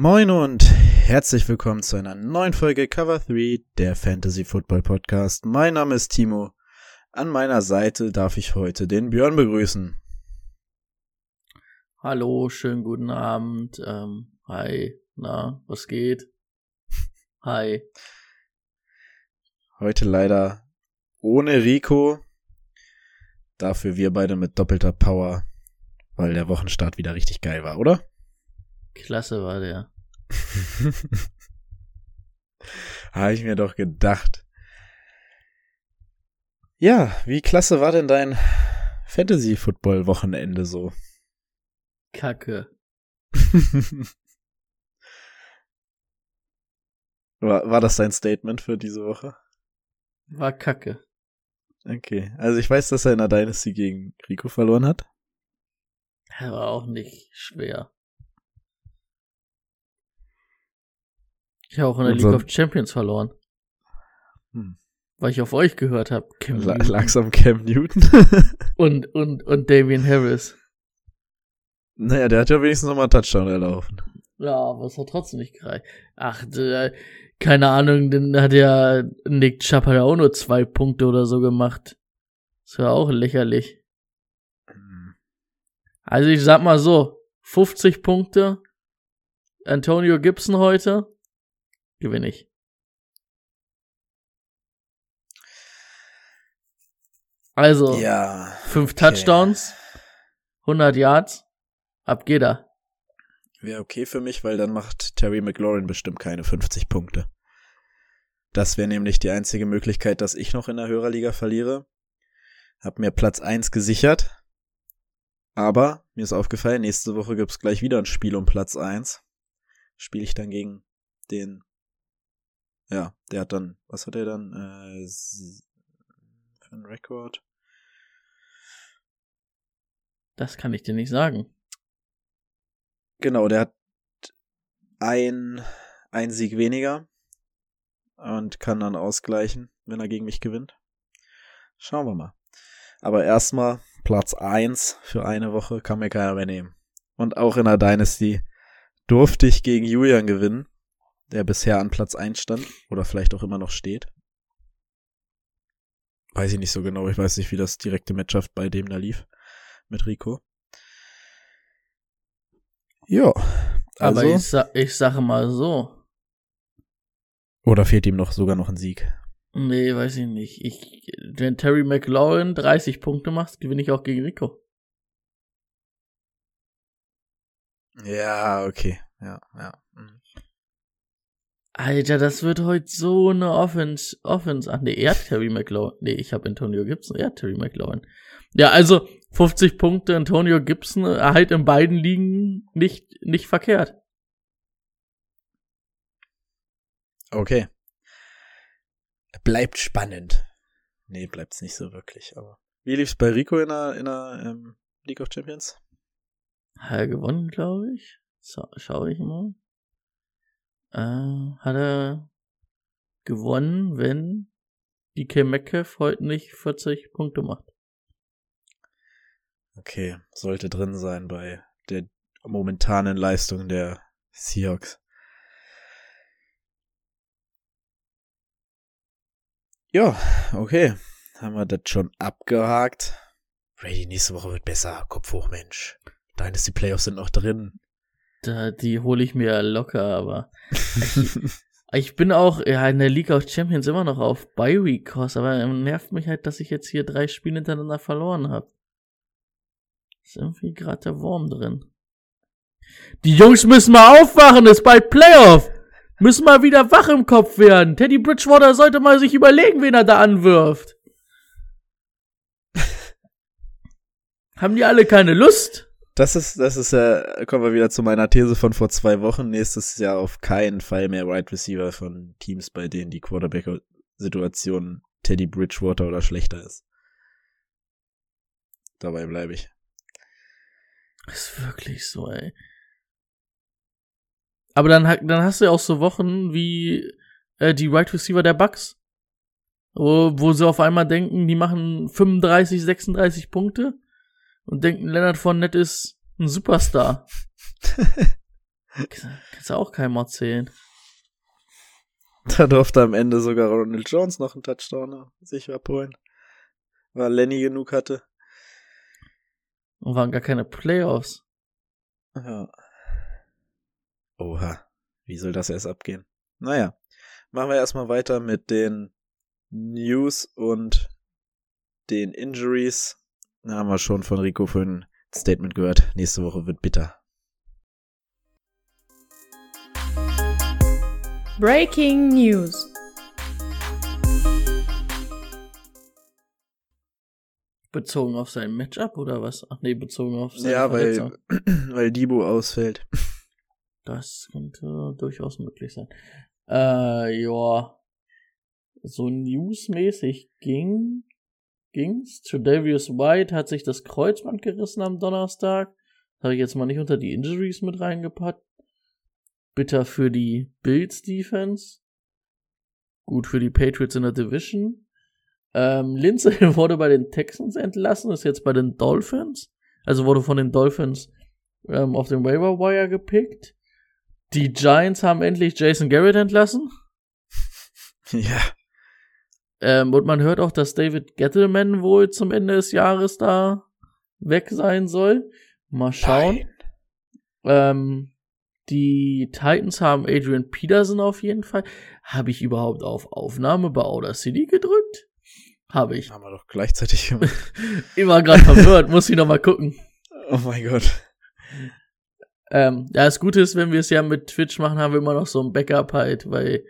Moin und herzlich willkommen zu einer neuen Folge Cover 3 der Fantasy Football Podcast. Mein Name ist Timo. An meiner Seite darf ich heute den Björn begrüßen. Hallo, schönen guten Abend. Ähm, hi, na, was geht? Hi. Heute leider ohne Rico. Dafür wir beide mit doppelter Power, weil der Wochenstart wieder richtig geil war, oder? Klasse war der. Habe ich mir doch gedacht. Ja, wie klasse war denn dein Fantasy-Football-Wochenende so? Kacke. war, war das dein Statement für diese Woche? War Kacke. Okay, also ich weiß, dass er in der Dynasty gegen Rico verloren hat. Er war auch nicht schwer. Ich habe auch in der League of Champions verloren. Hm. Weil ich auf euch gehört habe. La langsam Cam Newton. Und, und, und Damian Harris. naja, der hat ja wenigstens nochmal einen Touchdown erlaufen. Ja, aber es hat trotzdem nicht gereicht. Ach, der, keine Ahnung, dann hat ja Nick Chubb hat ja auch nur zwei Punkte oder so gemacht. Das war auch lächerlich. Also ich sag mal so, 50 Punkte, Antonio Gibson heute, gewinne ich. Also, Ja. fünf okay. Touchdowns, 100 Yards, ab geht er. Wäre okay für mich, weil dann macht Terry McLaurin bestimmt keine 50 Punkte. Das wäre nämlich die einzige Möglichkeit, dass ich noch in der Hörerliga verliere. Hab mir Platz 1 gesichert. Aber mir ist aufgefallen, nächste Woche gibt's gleich wieder ein Spiel um Platz 1. Spiele ich dann gegen den. Ja, der hat dann. Was hat er dann? Äh, für einen Rekord? Das kann ich dir nicht sagen. Genau, der hat ein, ein Sieg weniger und kann dann ausgleichen, wenn er gegen mich gewinnt. Schauen wir mal. Aber erstmal Platz 1 für eine Woche kann mir keiner mehr nehmen. Und auch in der Dynasty durfte ich gegen Julian gewinnen, der bisher an Platz 1 stand oder vielleicht auch immer noch steht. Weiß ich nicht so genau, ich weiß nicht, wie das direkte Matchup bei dem da lief mit Rico. Ja. Aber Also, ich, sa ich sage mal so. oder fehlt ihm noch sogar noch ein Sieg? Nee, weiß ich nicht. Ich, wenn Terry McLaurin 30 Punkte macht, gewinne ich auch gegen Rico. Ja, okay. Ja, ja. Alter, das wird heute so eine Offense. Offense. Ach nee, er hat Terry McLaurin. Nee, ich habe Antonio Gibson. Er hat Terry McLaurin. Ja, also 50 Punkte Antonio Gibson halt in beiden Ligen nicht, nicht verkehrt. Okay. Bleibt spannend. Nee, bleibt's nicht so wirklich, aber. Wie lief's bei Rico in der, in der ähm, League of Champions? Hat er gewonnen, glaube ich. So, schau ich mal. Äh, hat er gewonnen, wenn DK Metcalf heute nicht 40 Punkte macht. Okay, sollte drin sein bei der momentanen Leistung der Seahawks. Ja, okay. Haben wir das schon abgehakt. Brady, nächste Woche wird besser. Kopf hoch, Mensch. Dynasty Playoffs sind noch drin. Da, die hole ich mir locker, aber ich, ich bin auch ja, in der League of Champions immer noch auf Bye Week Kurs, aber nervt mich halt, dass ich jetzt hier drei Spiele hintereinander verloren habe. Ist irgendwie gerade der Wurm drin. Die Jungs müssen mal aufwachen, ist bald Playoff. Müssen mal wieder wach im Kopf werden. Teddy Bridgewater sollte mal sich überlegen, wen er da anwirft. Haben die alle keine Lust? Das ist, das ist ja, kommen wir wieder zu meiner These von vor zwei Wochen. Nächstes Jahr auf keinen Fall mehr Wide Receiver von Teams, bei denen die Quarterback-Situation Teddy Bridgewater oder schlechter ist. Dabei bleibe ich. Ist wirklich so, ey. Aber dann, dann hast du ja auch so Wochen wie äh, die Wide Receiver der Bucks, wo, wo sie auf einmal denken, die machen 35, 36 Punkte und denken, Leonard Fournette ist ein Superstar. Kannst du auch keinem erzählen. Da durfte am Ende sogar Ronald Jones noch einen Touchdown sich abholen. Weil Lenny genug hatte. Und waren gar keine Playoffs. Ja. Oha. Wie soll das erst abgehen? Naja. Machen wir erstmal weiter mit den News und den Injuries. Da haben wir schon von Rico für ein Statement gehört. Nächste Woche wird bitter. Breaking News. Bezogen auf sein Matchup oder was? Ach nee, bezogen auf seine Ja, weil, weil Debo ausfällt. Das könnte durchaus möglich sein. Äh, ja. So newsmäßig ging, ging's. Tredavious White hat sich das Kreuzband gerissen am Donnerstag. Habe ich jetzt mal nicht unter die Injuries mit reingepackt. Bitter für die Bills Defense. Gut für die Patriots in der Division. Ähm, Lindsay wurde bei den Texans entlassen, ist jetzt bei den Dolphins. Also wurde von den Dolphins ähm, auf den Waiver Wire gepickt. Die Giants haben endlich Jason Garrett entlassen. ja. Ähm, und man hört auch, dass David Gettleman wohl zum Ende des Jahres da weg sein soll. Mal schauen. Ähm, die Titans haben Adrian Peterson auf jeden Fall. Habe ich überhaupt auf Aufnahme bei Outer City gedrückt? Habe ich. Haben wir doch gleichzeitig gemacht. War gerade verwirrt, muss ich noch mal gucken. oh mein Gott. Ähm, ja, das Gute ist, wenn wir es ja mit Twitch machen, haben wir immer noch so ein Backup halt, weil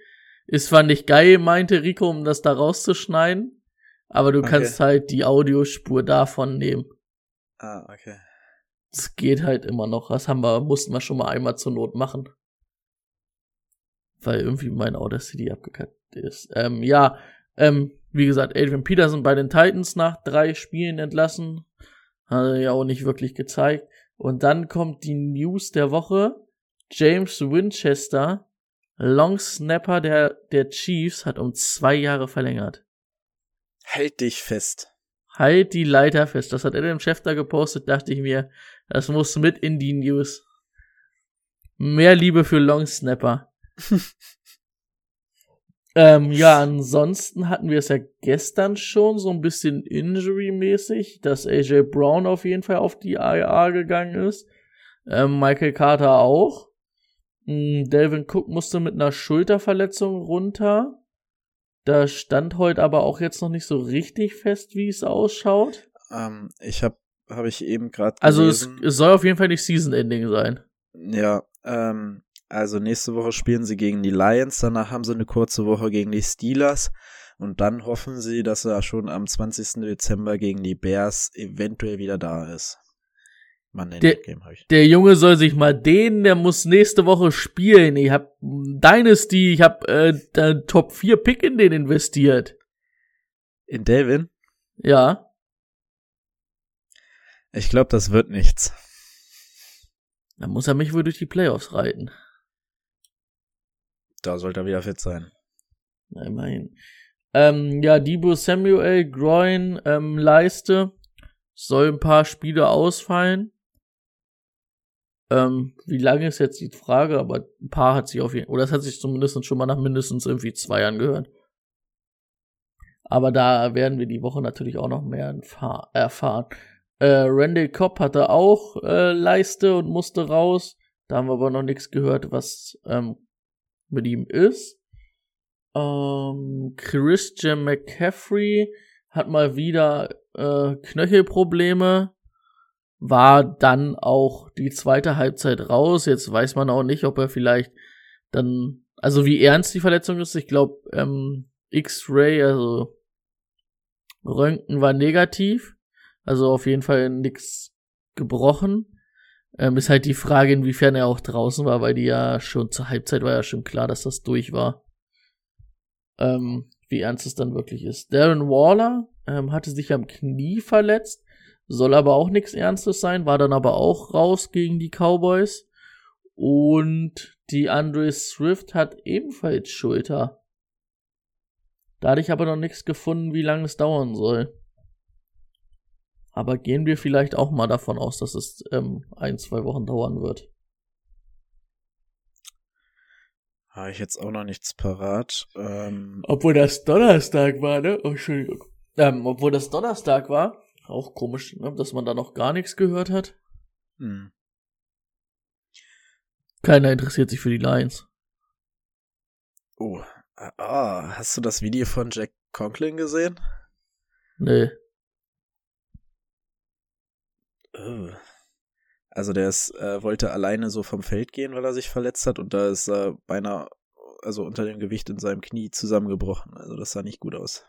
ist zwar nicht geil, meinte Rico, um das da rauszuschneiden, aber du Okay. kannst halt die Audiospur davon nehmen. Ah, okay. Es geht halt immer noch. Das haben wir, mussten wir schon mal einmal zur Not machen. Weil irgendwie mein Audacity abgekackt ist. Ähm, ja, ähm, wie gesagt, Adrian Peterson bei den Titans nach drei Spielen entlassen. Hat er ja auch nicht wirklich gezeigt. Und dann kommt die News der Woche. James Winchester, Long Snapper der, der Chiefs, hat um zwei Jahre verlängert. Halt dich fest. Halt die Leiter fest. Das hat Adam Schefter gepostet, dachte ich mir. Das muss mit in die News. Mehr Liebe für Long Snapper. ähm, ja, ansonsten hatten wir es ja gestern schon so ein bisschen injury-mäßig, dass AJ Brown auf jeden Fall auf die IA gegangen ist. Ähm, Michael Carter auch. Mm, Delvin Cook musste mit einer Schulterverletzung runter. Da stand heute aber auch jetzt noch nicht so richtig fest, wie es ausschaut. Ähm, ich habe habe ich eben gerade Also es, es soll auf jeden Fall nicht Season Ending sein. Ja, ähm, also nächste Woche spielen sie gegen die Lions, danach haben sie eine kurze Woche gegen die Steelers und dann hoffen sie, dass er schon am 20. Dezember gegen die Bears eventuell wieder da ist. In Der- Game habe ich. Der Junge soll sich mal dehnen, der muss nächste Woche spielen. Ich hab Dynasty, ich hab äh, Top 4 Pick in den investiert. In Delvin? Ja. Ich glaube, das wird nichts. Dann muss er mich wohl durch die Playoffs reiten. Da sollte er wieder fit sein. Na, immerhin. Ähm, ja, Debo Samuel, Groin, ähm, Leiste. Soll ein paar Spiele ausfallen. Ähm, wie lange ist jetzt die Frage, aber ein paar hat sich auf jeden oder es hat sich zumindest schon mal nach mindestens irgendwie zwei angehört. Aber da werden wir die Woche natürlich auch noch mehr erfahr- erfahren. Äh, Randy Cobb hatte auch äh, Leiste und musste raus. Da haben wir aber noch nichts gehört, was ähm, mit ihm ist. Ähm, Christian McCaffrey hat mal wieder äh, Knöchelprobleme. War dann auch die zweite Halbzeit raus. Jetzt weiß man auch nicht, ob er vielleicht dann, also wie ernst die Verletzung ist. Ich glaube, ähm, X-Ray, also Röntgen war negativ. Also auf jeden Fall nix gebrochen. Ähm, ist halt die Frage, inwiefern er auch draußen war, weil die ja schon zur Halbzeit war ja schon klar, dass das durch war. Ähm, wie ernst es dann wirklich ist. Darren Waller ähm, hatte sich am Knie verletzt, soll aber auch nichts Ernstes sein, war dann aber auch raus gegen die Cowboys. Und die Andre Swift hat ebenfalls Schulter. Da hatte ich aber noch nichts gefunden, wie lange es dauern soll. Aber gehen wir vielleicht auch mal davon aus, dass es ähm, ein, zwei Wochen dauern wird. Habe ich jetzt auch noch nichts parat. Ähm, Obwohl das Donnerstag war, ne? Oh, Entschuldigung. Ähm, obwohl das Donnerstag war, auch komisch, ne? dass man da noch gar nichts gehört hat. hm. Keiner interessiert sich für die Lions. Oh, ah, hast du das Video von Jack Conklin gesehen? Nee. Äh. Also der ist, äh, wollte alleine so vom Feld gehen, weil er sich verletzt hat und da ist er beinahe, also unter dem Gewicht in seinem Knie zusammengebrochen. Also das sah nicht gut aus.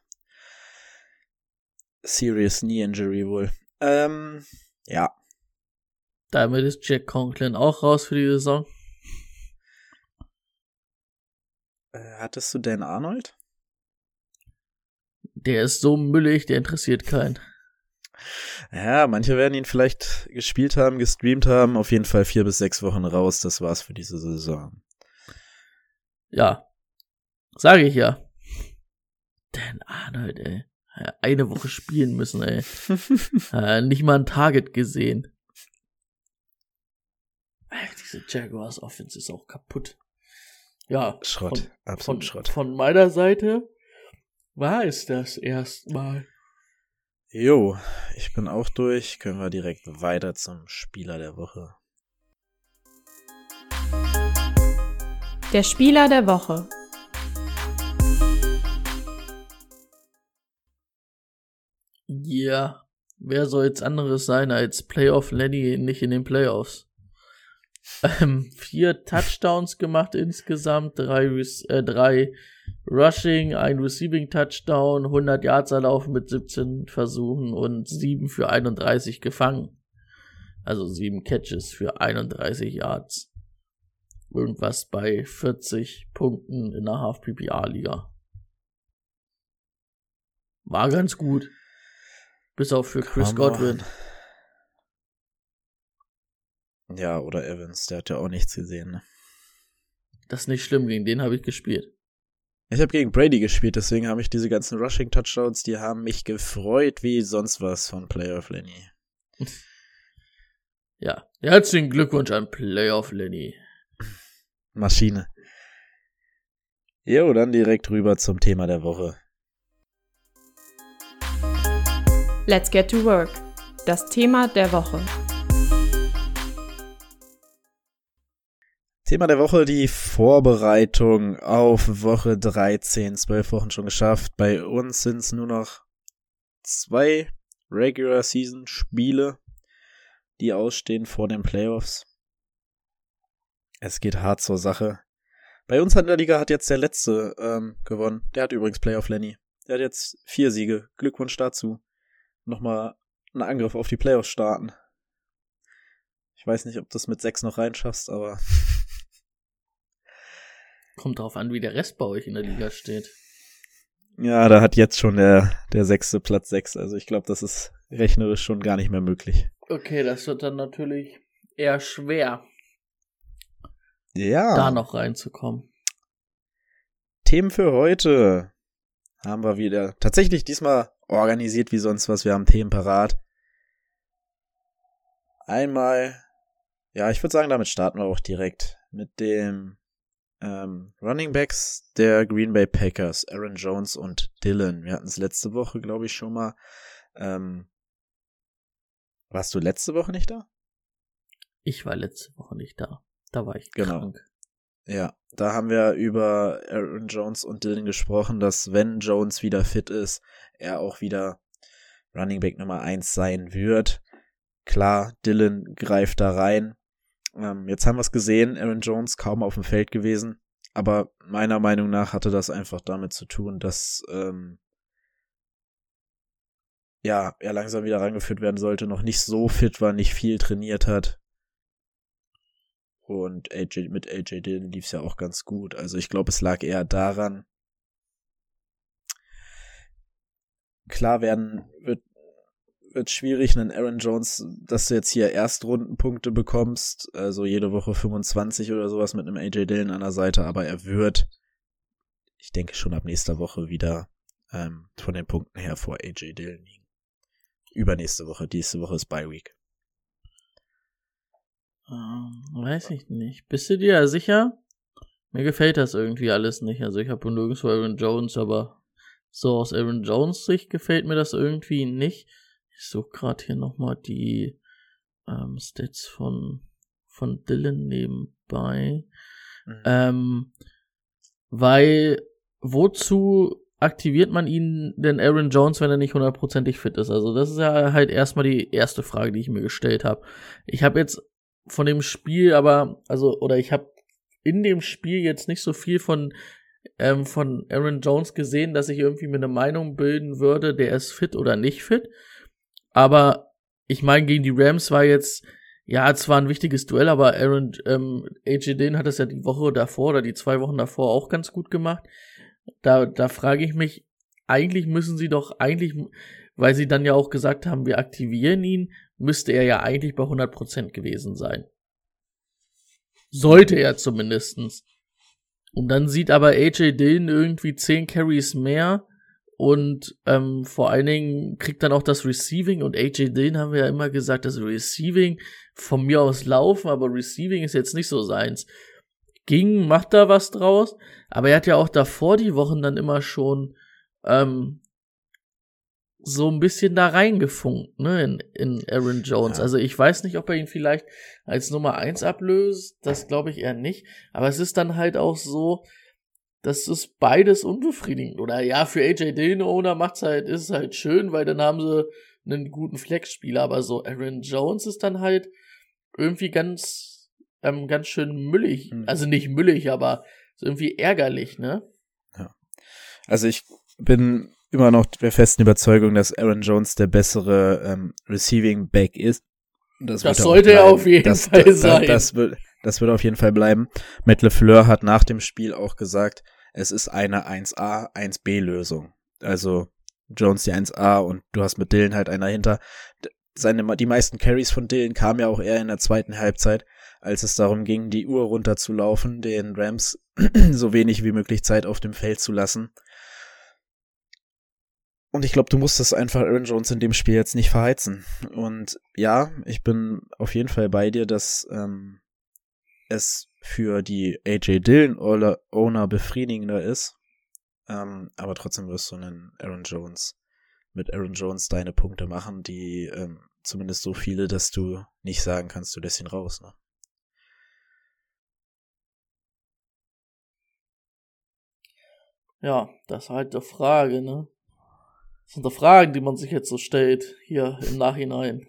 Serious Knee Injury wohl. Ähm, ja. Damit ist Jack Conklin auch raus für die Saison. Äh, hattest du Dan Arnold? Der ist so müllig, der interessiert keinen. Ja, manche werden ihn vielleicht gespielt haben, gestreamt haben. Auf jeden Fall vier bis sechs Wochen raus. Das war's für diese Saison. Ja. Sage ich ja. Dan Arnold, ey. Eine Woche spielen müssen, ey. äh, nicht mal ein Target gesehen. Ey, diese Jaguars Offense ist auch kaputt. Ja. Schrott. Von, Absolut von, Schrott. Von meiner Seite war es das erstmal. Jo, ich bin auch durch. Können wir direkt weiter zum Spieler der Woche. Der Spieler der Woche. Ja, wer soll jetzt anderes sein als Playoff Lenny nicht in den Playoffs? Ähm, vier Touchdowns gemacht insgesamt, drei, äh, drei Rushing, ein Receiving Touchdown, 100 Yards erlaufen mit 17 Versuchen und 7 für 31 gefangen. Also 7 Catches für 31 Yards. Irgendwas bei 40 Punkten in der Half-PPA-Liga. War ganz gut. Bis auf für Chris. Godwin. Ja, oder Evans, der hat ja auch nichts gesehen. Ne? Das ist nicht schlimm, gegen den habe ich gespielt. Ich habe gegen Brady gespielt, deswegen habe ich diese ganzen Rushing-Touchdowns, die haben mich gefreut wie sonst was von Playoff Lenny. Ja, herzlichen Glückwunsch an Playoff Lenny. Maschine. Jo, dann direkt rüber zum Thema der Woche. Let's get to work. Das Thema der Woche. Thema der Woche, die Vorbereitung auf Woche 13. Zwölf Wochen schon geschafft. Bei uns sind es nur noch zwei Regular Season Spiele, die ausstehen vor den Playoffs. Es geht hart zur Sache. Bei uns in der Liga hat jetzt der letzte ähm, gewonnen. Der hat übrigens Playoff Lenny. Der hat jetzt vier Siege. Glückwunsch dazu. Nochmal einen Angriff auf die Playoffs starten. Ich weiß nicht, ob du es mit sechs noch reinschaffst, aber Kommt drauf an, wie der Rest bei euch in der Liga steht. Ja, da hat jetzt schon der, der sechste Platz sechs. Also ich glaube, das ist rechnerisch schon gar nicht mehr möglich. Okay, das wird dann natürlich eher schwer, Ja. da noch reinzukommen. Themen für heute haben wir wieder tatsächlich diesmal organisiert wie sonst was. Wir haben Themen parat. Einmal, ja, ich würde sagen, damit starten wir auch direkt mit dem ähm, Running Backs der Green Bay Packers, Aaron Jones und Dylan. Wir hatten es letzte Woche, glaube ich, schon mal. Ähm, warst du letzte Woche nicht da? Ich war letzte Woche nicht da. Da war ich Genau. krank. Ja, da haben wir über Aaron Jones und Dylan gesprochen, dass wenn Jones wieder fit ist, er auch wieder Running Back Nummer eins sein wird. Klar, Dylan greift da rein. Ähm, jetzt haben wir es gesehen, Aaron Jones kaum auf dem Feld gewesen, aber meiner Meinung nach hatte das einfach damit zu tun, dass ähm, ja, er langsam wieder rangeführt werden sollte, noch nicht so fit war, nicht viel trainiert hat. Und AJ, mit AJ Dillon lief es ja auch ganz gut. Also ich glaube, es lag eher daran. Klar werden, wird, wird schwierig, einen Aaron Jones, dass du jetzt hier Erstrundenpunkte bekommst, also jede Woche 25 oder sowas mit einem AJ Dillon an der Seite, aber er wird, ich denke schon ab nächster Woche wieder ähm, von den Punkten her vor AJ Dillon liegen. Übernächste Woche, diese Woche ist Bye Week. Ähm, weiß ich nicht. Bist du dir sicher? Mir gefällt das irgendwie alles nicht. Also ich habe nirgendwo Aaron Jones, aber so aus Aaron Jones Sicht gefällt mir das irgendwie nicht. Ich suche gerade hier nochmal die ähm, Stats von, von Dylan nebenbei. Mhm. Ähm, weil wozu aktiviert man ihn denn Aaron Jones, wenn er nicht hundertprozentig fit ist? Also das ist ja halt erstmal die erste Frage, die ich mir gestellt habe. Ich habe jetzt von dem Spiel aber, also, oder ich habe in dem Spiel jetzt nicht so viel von, ähm, von Aaron Jones gesehen, dass ich irgendwie mir eine Meinung bilden würde, der ist fit oder nicht fit. Aber ich meine, gegen die Rams war jetzt, ja, zwar ein wichtiges Duell, aber Aaron, ähm, AJ Dillon hat es ja die Woche davor oder die zwei Wochen davor auch ganz gut gemacht. Da, da frage ich mich, eigentlich müssen sie doch, eigentlich, weil sie dann ja auch gesagt haben, wir aktivieren ihn, müsste er ja eigentlich bei 100% gewesen sein. Sollte er zumindestens. Und dann sieht aber AJ Dillon irgendwie 10 Carries mehr und ähm, vor allen Dingen kriegt dann auch das Receiving und AJ Dillon haben wir ja immer gesagt, das Receiving von mir aus laufen, aber Receiving ist jetzt nicht so seins. Ging, macht da was draus, aber er hat ja auch davor die Wochen dann immer schon ähm, so ein bisschen da reingefunkt, ne, in, in Aaron Jones. Ja. Also ich weiß nicht, ob er ihn vielleicht als Nummer eins ablöst, das glaube ich eher nicht. Aber es ist dann halt auch so, dass es beides unbefriedigend. Oder ja, für AJ Dillon Owner macht's halt, ist es halt schön, weil dann haben sie einen guten Flex-Spieler. Aber so Aaron Jones ist dann halt irgendwie ganz, ähm, ganz schön müllig. Mhm. Also nicht müllig, aber so irgendwie ärgerlich, ne? Ja. Also ich bin immer noch der festen Überzeugung, dass Aaron Jones der bessere ähm, Receiving Back ist. Das, das sollte er auf jeden das, Fall das, sein. Das, wird, das wird auf jeden Fall bleiben. Matt LeFleur hat nach dem Spiel auch gesagt, es ist eine 1A, 1B Lösung. Also Jones die 1A und du hast mit Dylan halt einer hinter. Seine, die meisten Carries von Dylan kamen ja auch eher in der zweiten Halbzeit, als es darum ging, die Uhr runterzulaufen, den Rams so wenig wie möglich Zeit auf dem Feld zu lassen. Und ich glaube, du musstest einfach Aaron Jones in dem Spiel jetzt nicht verheizen. Und ja, ich bin auf jeden Fall bei dir, dass ähm, es für die AJ Dillon Owner befriedigender ist. Ähm, aber trotzdem wirst du einen Aaron Jones mit Aaron Jones deine Punkte machen, die ähm, zumindest so viele, dass du nicht sagen kannst, du lässt ihn raus. Ne? Ja, das ist halt die Frage, ne? Sind Fragen, die man sich jetzt so stellt, hier im Nachhinein.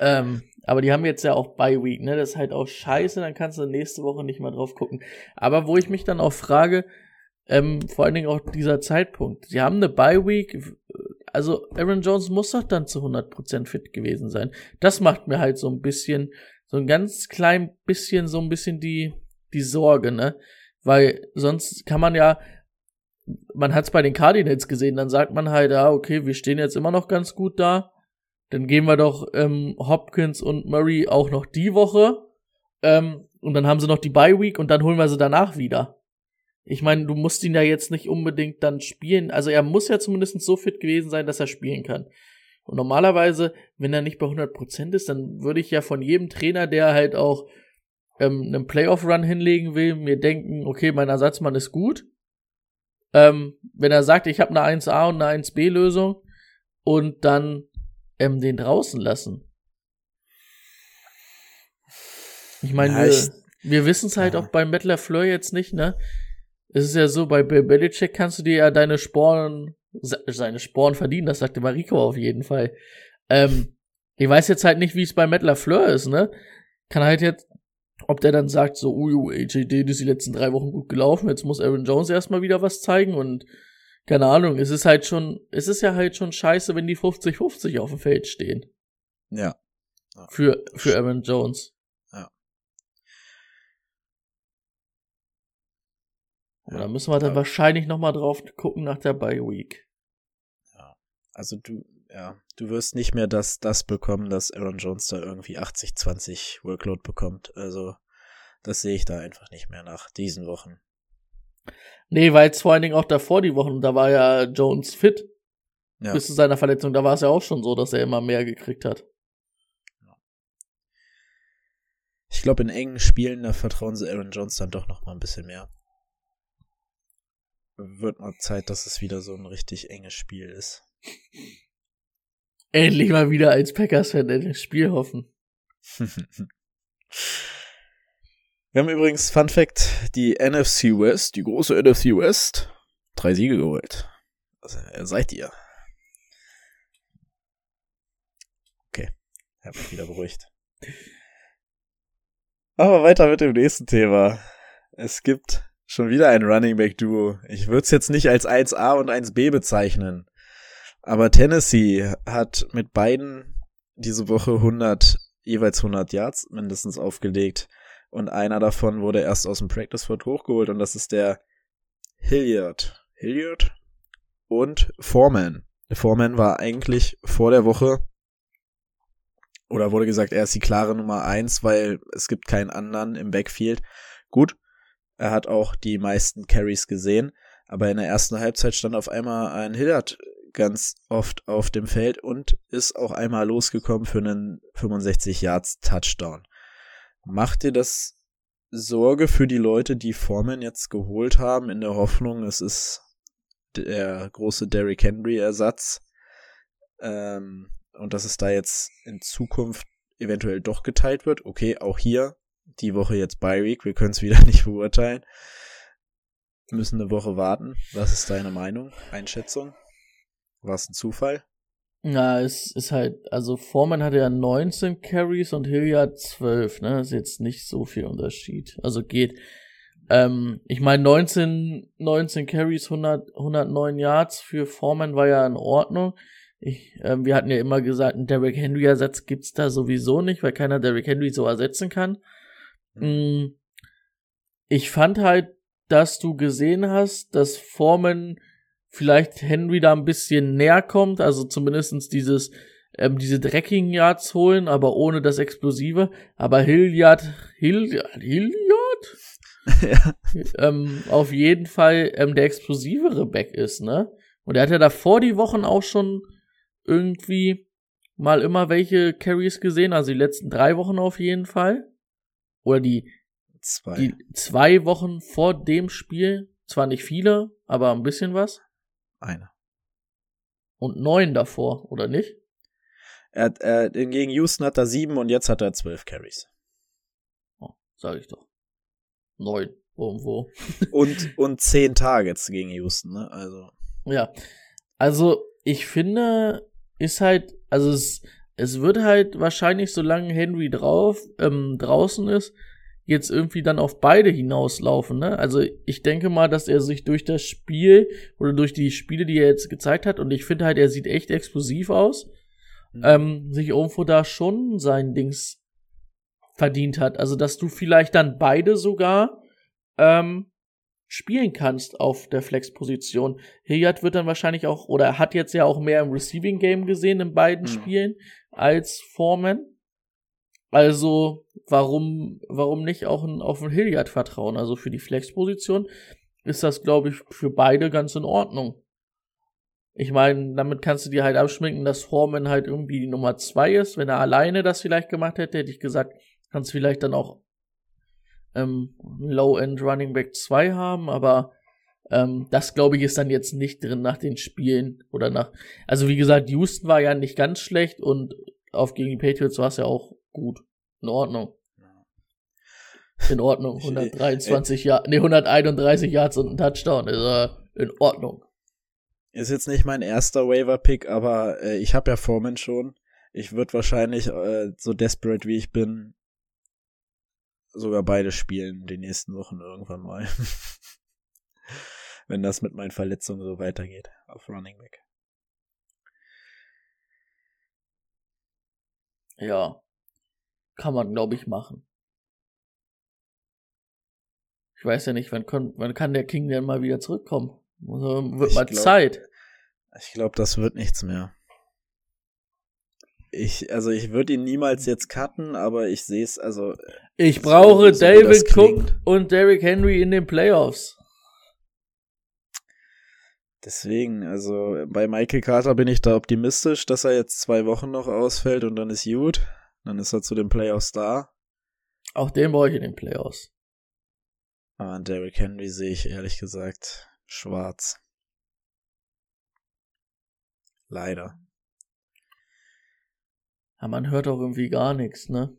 Ähm, aber die haben jetzt ja auch Bye Week, ne? Das ist halt auch scheiße, dann kannst du nächste Woche nicht mal drauf gucken. Aber wo ich mich dann auch frage, ähm, vor allen Dingen auch dieser Zeitpunkt. Sie haben eine Bye Week, also Aaron Jones muss doch dann zu 100% fit gewesen sein. Das macht mir halt so ein bisschen, so ein ganz klein bisschen, so ein bisschen die, die Sorge, ne? Weil sonst kann man ja man hat es bei den Cardinals gesehen, dann sagt man halt, ja, okay, wir stehen jetzt immer noch ganz gut da. Dann gehen wir doch ähm, Hopkins und Murray auch noch die Woche. Ähm, und dann haben sie noch die Bye Week und dann holen wir sie danach wieder. Ich meine, du musst ihn ja jetzt nicht unbedingt dann spielen. Also er muss ja zumindest so fit gewesen sein, dass er spielen kann. Und normalerweise, wenn er nicht bei 100% ist, dann würde ich ja von jedem Trainer, der halt auch ähm, einen Playoff-Run hinlegen will, mir denken, okay, mein Ersatzmann ist gut ähm, wenn er sagt, ich habe eine 1a und eine 1b-Lösung und dann ähm, den draußen lassen. Ich meine, ja, wir, wir wissen es halt ja. auch beim Mettler Fleur jetzt nicht, ne? Es ist ja so, bei Bill Belichick kannst du dir ja deine Sporen, seine Sporen verdienen, das sagte Mariko auf jeden Fall. Ähm, ich weiß jetzt halt nicht, wie es bei Mettler Fleur ist, ne? Kann halt jetzt ob der dann sagt, so, uiu, AJD Dillon ist die letzten drei Wochen gut gelaufen, jetzt muss Aaron Jones erstmal wieder was zeigen und keine Ahnung, es ist halt schon, es ist ja halt schon scheiße, wenn die 50-50 auf dem Feld stehen. Ja. Für, für Aaron Jones. Ja. Und da müssen wir dann ja. wahrscheinlich nochmal drauf gucken nach der Bye Week. Ja. Also du, ja, du wirst nicht mehr das, das bekommen, dass Aaron Jones da irgendwie 80-20 Workload bekommt. Also, das sehe ich da einfach nicht mehr nach diesen Wochen. Nee, weil jetzt vor allen Dingen auch davor die Wochen, da war ja Jones fit. Ja. Bis zu seiner Verletzung, da war es ja auch schon so, dass er immer mehr gekriegt hat. Ich glaube, in engen Spielen, da vertrauen sie Aaron Jones dann doch noch mal ein bisschen mehr. Wird mal Zeit, dass es wieder so ein richtig enges Spiel ist. Endlich mal wieder als Packers-Fan in das Spiel hoffen. Wir haben übrigens, Fun Fact, die NFC West, die große NFC West, drei Siege geholt. Also, seid ihr. Okay, hab mich wieder beruhigt. Aber weiter mit dem nächsten Thema. Es gibt schon wieder ein Running Back Duo. Ich würde es jetzt nicht als 1A und 1B bezeichnen. Aber Tennessee hat mit beiden diese Woche 100, jeweils 100 Yards mindestens aufgelegt. Und einer davon wurde erst aus dem Practice Squad hochgeholt und das ist der Hilliard. Hilliard? Und Foreman. Der Foreman war eigentlich vor der Woche oder wurde gesagt, er ist die klare Nummer eins, weil es gibt keinen anderen im Backfield. Gut, er hat auch die meisten Carries gesehen, aber in der ersten Halbzeit stand auf einmal ein Hilliard ganz oft auf dem Feld und ist auch einmal losgekommen für einen 65 Yards Touchdown. Macht dir das Sorge für die Leute, die Foreman jetzt geholt haben, in der Hoffnung, es ist der große Derrick Henry Ersatz ähm, und dass es da jetzt in Zukunft eventuell doch geteilt wird? Okay, auch hier die Woche jetzt bei Week, wir können es wieder nicht beurteilen. Müssen eine Woche warten. Was ist deine Meinung, Einschätzung? War es ein Zufall? Na, es ist halt, also Foreman hatte ja 19 Carries und Hilliard 12, ne? Ist jetzt nicht so viel Unterschied. Also geht. Ähm, ich meine, 19, 19 Carries, 100, 109 Yards für Foreman war ja in Ordnung. Ich, ähm, wir hatten ja immer gesagt, einen Derrick Henry-Ersatz gibt's da sowieso nicht, weil keiner Derrick Henry so ersetzen kann. Mhm. Ich fand halt, dass du gesehen hast, dass Foreman vielleicht Henry da ein bisschen näher kommt, also zumindestens dieses, ähm, diese Drecking Yards holen, aber ohne das Explosive. Aber Hilliard, Hilliard, Hilliard? ja. ähm, auf jeden Fall ähm, der explosivere Back ist, ne? Und er hat ja davor die Wochen auch schon irgendwie mal immer welche Carries gesehen, also die letzten drei Wochen auf jeden Fall. Oder die zwei, die zwei Wochen vor dem Spiel, zwar nicht viele, aber ein bisschen was. Eine. Und neun davor, oder nicht? Er, er, gegen Houston hat er sieben und jetzt hat er zwölf Carries. Oh, sag ich doch. Neun irgendwo. und, und zehn Targets gegen Houston, ne? Also. Ja. Also, ich finde, ist halt, also es, es wird halt wahrscheinlich, solange Henry drauf, ähm, draußen ist, jetzt irgendwie dann auf beide hinauslaufen. Ne? Also ich denke mal, dass er sich durch das Spiel oder durch die Spiele, die er jetzt gezeigt hat, und ich finde halt, er sieht echt explosiv aus, mhm. ähm, sich irgendwo da schon sein Dings verdient hat. Also dass du vielleicht dann beide sogar ähm, spielen kannst auf der Flex-Position. Hilliard wird dann wahrscheinlich auch, oder er hat jetzt ja auch mehr im Receiving-Game gesehen in beiden mhm. Spielen als Foreman. Also, warum, warum nicht auch ein, auf einen Hilliard vertrauen? Also für die Flex-Position ist das, glaube ich, für beide ganz in Ordnung. Ich meine, damit kannst du dir halt abschminken, dass Foreman halt irgendwie die Nummer zwei ist. Wenn er alleine das vielleicht gemacht hätte, hätte ich gesagt, kannst vielleicht dann auch ähm, Low-End Running Back 2 haben, aber ähm, das glaube ich ist dann jetzt nicht drin nach den Spielen oder nach. Also wie gesagt, Houston war ja nicht ganz schlecht und auf gegen die Patriots war es ja auch gut. In Ordnung. In Ordnung. 123 Jahre, nee, 131 Yards und ein Touchdown. Ist äh, in Ordnung. Ist jetzt nicht mein erster Waiver-Pick, aber äh, ich habe ja Foreman schon. Ich würde wahrscheinlich, äh, so desperate wie ich bin, sogar beide spielen die nächsten Wochen irgendwann mal. Wenn das mit meinen Verletzungen so weitergeht auf Running Back. Ja. Kann man, glaube ich, machen. Ich weiß ja nicht, wann, kon, wann kann der King denn mal wieder zurückkommen? Also, wird Ich mal glaub- Zeit. Ich glaube, das wird nichts mehr. Ich, also ich würde ihn niemals jetzt cutten, aber ich sehe es, also Ich brauche so David Cook und Derrick Henry in den Playoffs. deswegen, also bei Michael Carter bin ich da optimistisch, dass er jetzt zwei Wochen noch ausfällt und dann ist gut. Dann ist er zu den Playoffs da. Auch den brauche ich in den Playoffs. Aber an Derrick Henry sehe ich ehrlich gesagt schwarz. Leider. Aber man hört auch irgendwie gar nichts, ne?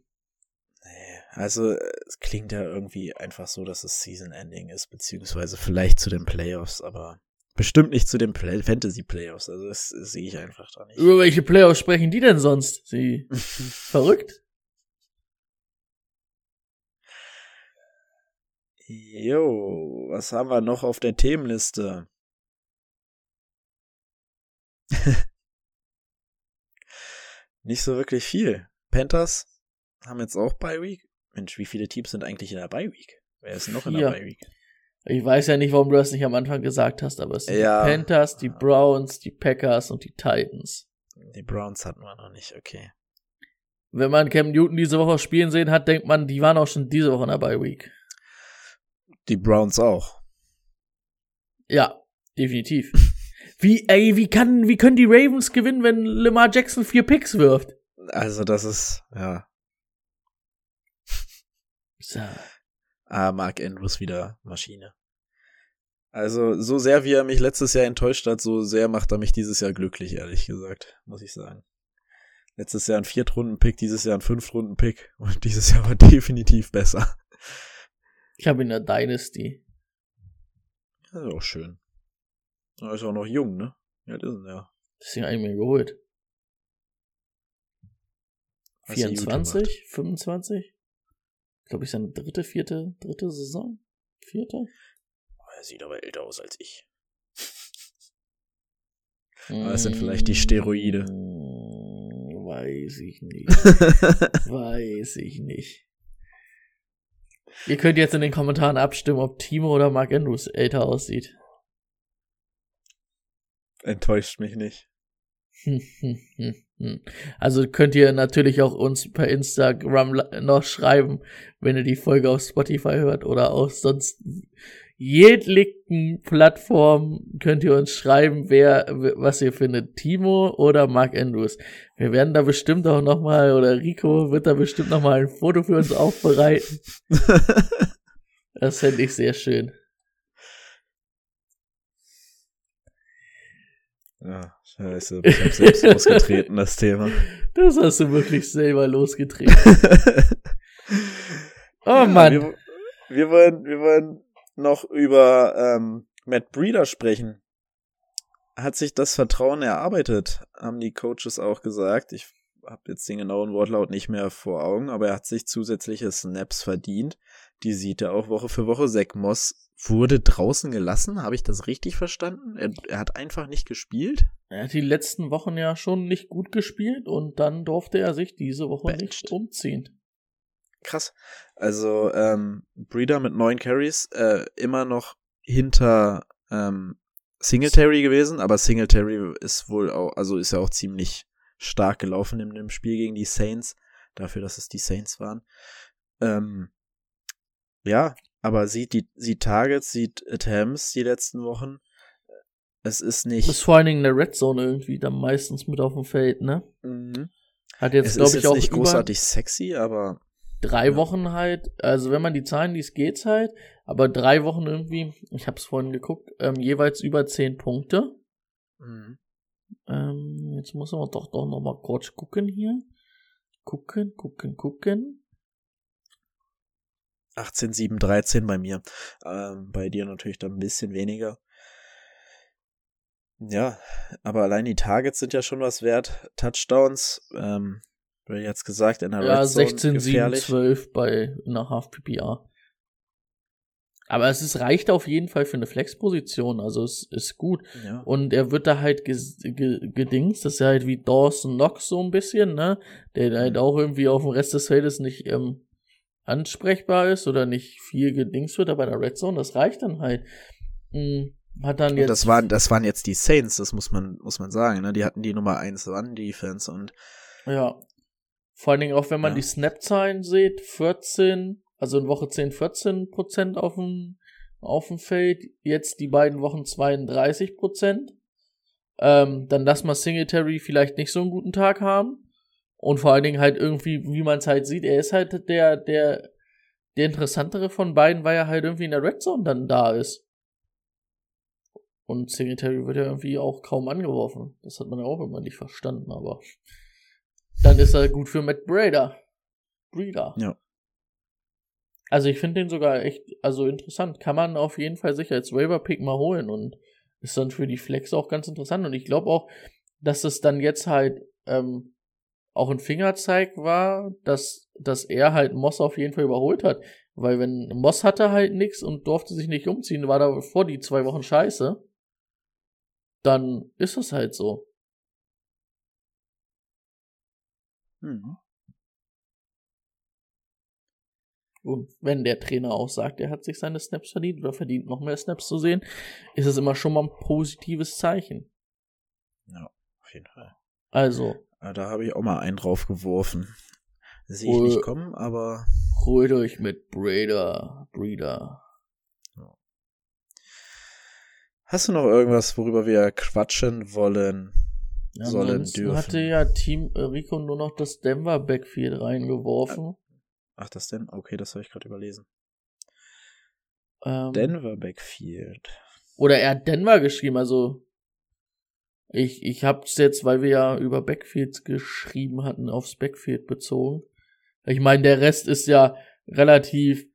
Nee, also es klingt ja irgendwie einfach so, dass es Season Ending ist, beziehungsweise vielleicht zu den Playoffs, aber bestimmt nicht zu den Play Fantasy Playoffs. Also das, das sehe ich einfach da nicht. Über welche Playoffs sprechen die denn sonst? Sie verrückt? Jo, was haben wir noch auf der Themenliste? Nicht so wirklich viel. Panthers haben jetzt auch Bye Week. Mensch, wie viele Teams sind eigentlich in der Bye Week? Wer ist noch in der Vier. Bye Week? Ich weiß ja nicht, warum du das nicht am Anfang gesagt hast, aber es sind Ja. die Panthers, die Browns, die Packers und die Titans. Die Browns hatten wir noch nicht, okay. Wenn man Cam Newton diese Woche spielen sehen hat, denkt man, die waren auch schon diese Woche in der Bye Week. Die Browns auch. Ja, definitiv. Wie, ey, wie kann, wie können die Ravens gewinnen, wenn Lamar Jackson vier Picks wirft? Also das ist, ja, So. ah, Mark Andrews wieder Maschine. Also so sehr wie er mich letztes Jahr enttäuscht hat, so sehr macht er mich dieses Jahr glücklich, ehrlich gesagt, muss ich sagen. Letztes Jahr ein Viertrunden-Pick, dieses Jahr ein Fünftrunden-Pick und dieses Jahr war definitiv besser. Ich habe in der Dynasty. Das ist auch schön. Er ist auch noch jung, ne? Ja, das ist ja. Deswegen habe ich mir geholt. Hast du gut 24, 25? Ich glaube, ich seine dritte, vierte, dritte Saison? Vierte? Oh, er sieht aber älter aus als ich. Aber das sind vielleicht die Steroide. Weiß ich nicht. Weiß ich nicht. Ihr könnt jetzt in den Kommentaren abstimmen, ob Timo oder Mark Andrews älter aussieht. Enttäuscht mich nicht. Also könnt ihr natürlich auch uns per Instagram noch schreiben, wenn ihr die Folge auf Spotify hört oder auf sonst jeglichen Plattformen könnt ihr uns schreiben, wer was ihr findet, Timo oder Mark Andrews. Wir werden da bestimmt auch noch mal oder Rico wird da bestimmt noch mal ein Foto für uns aufbereiten. Das fände ich sehr schön. Ja, scheiße. Ich hab selbst losgetreten, das Thema. Das hast du wirklich selber losgetreten. Oh Ja, Mann. Wir, wir, wollen, wir wollen noch über ähm, Matt Breeder sprechen. Hat sich das Vertrauen erarbeitet, haben die Coaches auch gesagt. Ich habe jetzt den genauen Wortlaut nicht mehr vor Augen, aber er hat sich zusätzliche Snaps verdient. Die sieht er auch Woche für Woche. Zach Moss wurde draußen gelassen. Habe ich das richtig verstanden? Er, er hat einfach nicht gespielt. Er hat die letzten Wochen ja schon nicht gut gespielt und dann durfte er sich diese Woche Benched. nicht umziehen. Krass. Also ähm, Breeder mit neun Carries, äh, immer noch hinter ähm, Singletary gewesen, aber Singletary ist wohl auch, also ist ja auch ziemlich stark gelaufen in dem Spiel gegen die Saints, dafür, dass es die Saints waren. Ähm, ja, aber sieht die, sieht Targets, sieht Attempts die letzten Wochen. Es ist nicht. Ist vor allen Dingen in der Red Zone irgendwie dann meistens mit auf dem Feld, ne? Mhm. Hat jetzt, es glaube ist ich, auch nicht über großartig sexy, aber drei. Wochen halt, also wenn man die Zahlen liest, geht's halt, aber drei Wochen irgendwie, ich hab's vorhin geguckt, ähm, jeweils über zehn Punkte. mhm. Ähm, jetzt muss man doch doch noch mal kurz gucken hier. Gucken, gucken, gucken. 18, 7, 13 bei mir. Ähm, bei dir natürlich dann ein bisschen weniger. Ja, aber allein die Targets sind ja schon was wert. Touchdowns, ähm, wie jetzt gesagt, in der Ja, Red Zone 16, 7, gefährlich. 12 bei einer Half PPR. Aber es ist, reicht auf jeden Fall für eine Flexposition, also es ist gut. Ja. Und er wird da halt gedingst, das ist ja halt wie Dawson Knox so ein bisschen, ne? Der halt auch irgendwie auf dem Rest des Feldes nicht ähm, ansprechbar ist oder nicht viel gedings wird, aber der Red Zone, das reicht dann halt. Mhm. Hat dann jetzt. Und das waren, das waren jetzt die Saints, das muss man, muss man sagen, ne? Die hatten die Nummer 1 Run Defense und. Ja. Vor allen Dingen auch, wenn man Ja. die Snap-Zahlen sieht, 14, also in Woche 10 14 Prozent auf dem, auf dem Feld, jetzt die beiden Wochen 32 Prozent. Ähm, dann lass mal Singletary vielleicht nicht so einen guten Tag haben. Und vor allen Dingen halt irgendwie, wie man es halt sieht, er ist halt der, der, der interessantere von beiden, weil er halt irgendwie in der Red Zone dann da ist. Und Singletary wird ja irgendwie auch kaum angeworfen. Das hat man ja auch immer nicht verstanden, aber dann ist er gut für Matt Brader. Breeder. Ja. Also ich finde den sogar echt, also interessant. Kann man auf jeden Fall sicher als Waiver-Pick mal holen und ist dann für die Flex auch ganz interessant. Und ich glaube auch, dass es dann jetzt halt ähm, auch ein Fingerzeig war, dass, dass er halt Moss auf jeden Fall überholt hat. Weil wenn Moss hatte halt nix und durfte sich nicht umziehen, war da vor die zwei Wochen scheiße, dann ist es halt so. Hm. Und wenn der Trainer auch sagt, er hat sich seine Snaps verdient oder verdient noch mehr Snaps zu sehen, ist es immer schon mal ein positives Zeichen. Ja, auf jeden Fall. Also, Da habe ich auch mal einen drauf geworfen. Sehe ich nicht kommen, aber holt euch mit Breeder, Breeder. hast du noch irgendwas, worüber wir quatschen wollen? Sollen Ansonsten dürfen. hatte ja Team Rico nur noch das Denver Backfield reingeworfen. Ach, das denn? Okay, das habe ich gerade überlesen. Ähm, Denver Backfield. Oder er hat Denver geschrieben, also ich, ich hab's jetzt, weil wir ja über Backfields geschrieben hatten, aufs Backfield bezogen. Ich meine, der Rest ist ja relativ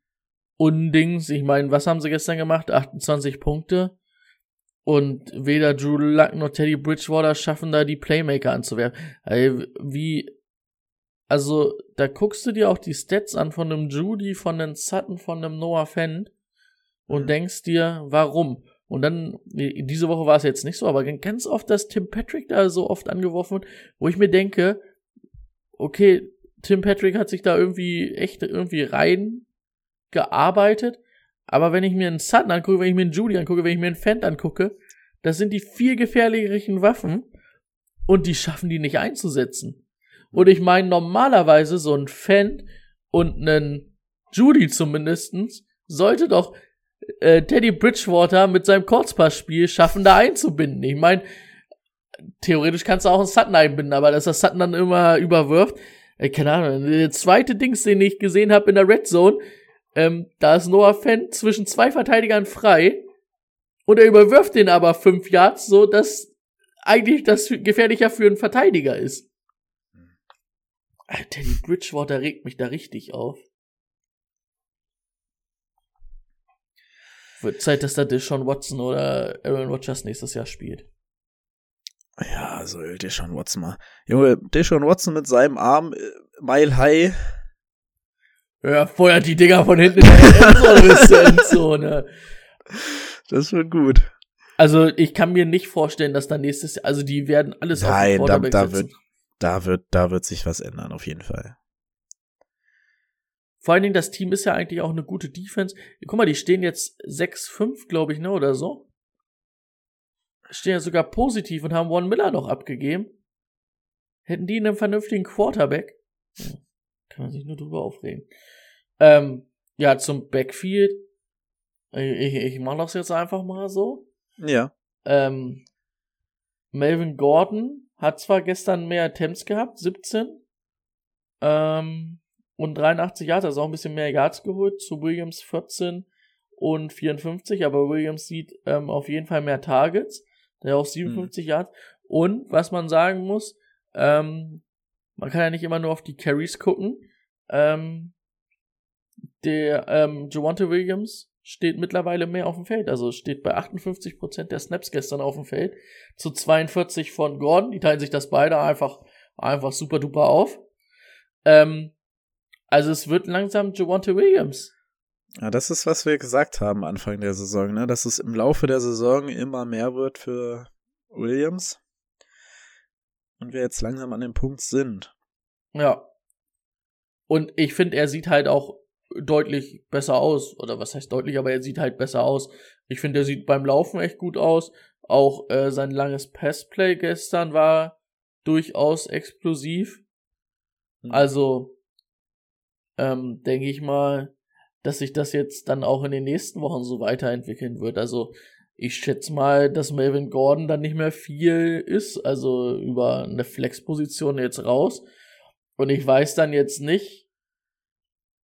undings. Ich meine, was haben sie gestern gemacht? 28 Punkte. Und weder Drew Luck noch Teddy Bridgewater schaffen da die Playmaker anzuwerfen. Also, wie, also, da guckst du dir auch die Stats an von einem Judy, von einem Sutton, von einem Noah Fent und Mhm. denkst dir, warum? Und dann, diese Woche war es jetzt nicht so, aber ganz oft, dass Tim Patrick da so oft angeworfen wird, wo ich mir denke, okay, Tim Patrick hat sich da irgendwie echt irgendwie rein gearbeitet, aber wenn ich mir einen Sutton angucke, wenn ich mir einen Judy angucke, wenn ich mir einen Fent angucke, das sind die viel gefährlicheren Waffen und die schaffen die nicht einzusetzen. Und ich meine, normalerweise so ein Fent und einen Judy zumindestens sollte doch äh, Teddy Bridgewater mit seinem Kurzpassspiel schaffen, da einzubinden. Ich meine, theoretisch kannst du auch einen Sutton einbinden, aber dass das Sutton dann immer überwirft, äh, keine Ahnung. Der zweite Dings, den ich gesehen habe in der Red Zone, ähm, da ist Noah Fent zwischen zwei Verteidigern frei und er überwirft den aber fünf Yards, so dass eigentlich das gefährlicher für einen Verteidiger ist. Äh, Teddy Bridgewater regt mich da richtig auf. Wird Zeit, dass da Deshaun Watson oder Aaron Rodgers nächstes Jahr spielt. Ja, so Deshaun Watson mal. Junge, Deshaun Watson mit seinem Arm äh, Mile High. Ja, feuert die Dinger von hinten in der Endzone bis zur Endzone. Das wird gut. Also, ich kann mir nicht vorstellen, dass da nächstes Jahr, also die werden alles auf den Nein, da, da wird, da wird, da wird sich was ändern, auf jeden Fall. Vor allen Dingen, das Team ist ja eigentlich auch eine gute Defense. Guck mal, die stehen jetzt 6-5, glaube ich, ne, oder so. Stehen ja sogar positiv und haben One Miller noch abgegeben. Hätten die einen vernünftigen Quarterback? Ja, kann man sich nur drüber aufregen. Ähm, ja, zum Backfield. Ich, ich, mache das jetzt einfach mal so. Ja. Ähm, Melvin Gordon hat zwar gestern mehr Attempts gehabt, 17. Ähm, und 83 Yards, also auch ein bisschen mehr Yards geholt, zu Williams 14 und 54, aber Williams sieht ähm, auf jeden Fall mehr Targets, der auch 57 Yards. Und was man sagen muss, ähm, man kann ja nicht immer nur auf die Carries gucken. Ähm, der ähm, Javante Williams steht mittlerweile mehr auf dem Feld, also steht bei 58% der Snaps gestern auf dem Feld zu 42 von Gordon, die teilen sich das beide einfach einfach super duper auf. Ähm, also es wird langsam Javante Williams. Ja, das ist, was wir gesagt haben Anfang der Saison, ne? Dass es im Laufe der Saison immer mehr wird für Williams. Und wir jetzt langsam an dem Punkt sind. Ja. Und ich finde, er sieht halt auch deutlich besser aus. Oder was heißt deutlich, aber er sieht halt besser aus. Ich finde, er sieht beim Laufen echt gut aus. Auch äh, sein langes Passplay gestern war durchaus explosiv. Mhm. Also ähm, denke ich mal, dass sich das jetzt dann auch in den nächsten Wochen so weiterentwickeln wird. Also ich schätze mal, dass Melvin Gordon dann nicht mehr viel ist, also über eine Flexposition jetzt raus. Und ich weiß dann jetzt nicht,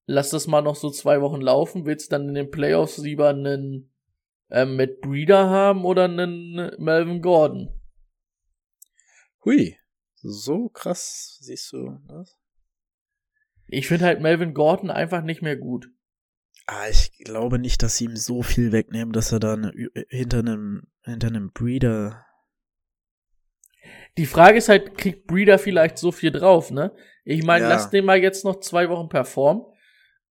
lass das mal noch so zwei Wochen laufen, willst dann in den Playoffs lieber einen ähm, Matt Breeder haben oder einen Melvin Gordon? Hui, so krass siehst du das? Ich finde halt Melvin Gordon einfach nicht mehr gut. Ah, ich glaube nicht, dass sie ihm so viel wegnehmen, dass er dann hinter einem, hinter einem Breeder. Die Frage ist halt, kriegt Breeder vielleicht so viel drauf, ne? Ich meine, Ja. lass den mal jetzt noch zwei Wochen performen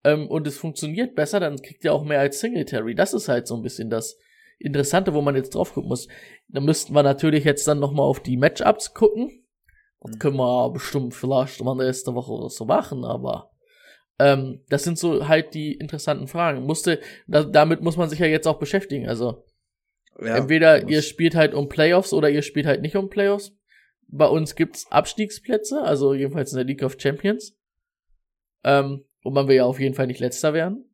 ähm, und es funktioniert besser, dann kriegt er auch mehr als Singletary. Das ist halt so ein bisschen das Interessante, wo man jetzt drauf gucken muss. Da müssten wir natürlich jetzt dann noch mal auf die Matchups gucken. Das Mhm. können wir bestimmt vielleicht mal nächste Woche oder so machen, aber ähm, das sind so halt die interessanten Fragen. Musste, da, damit muss man sich ja jetzt auch beschäftigen. Also Ja, Entweder ihr spielt halt um Playoffs oder ihr spielt halt nicht um Playoffs. Bei uns gibt's Abstiegsplätze, also jedenfalls in der League of Champions. Ähm, und man will ja auf jeden Fall nicht letzter werden.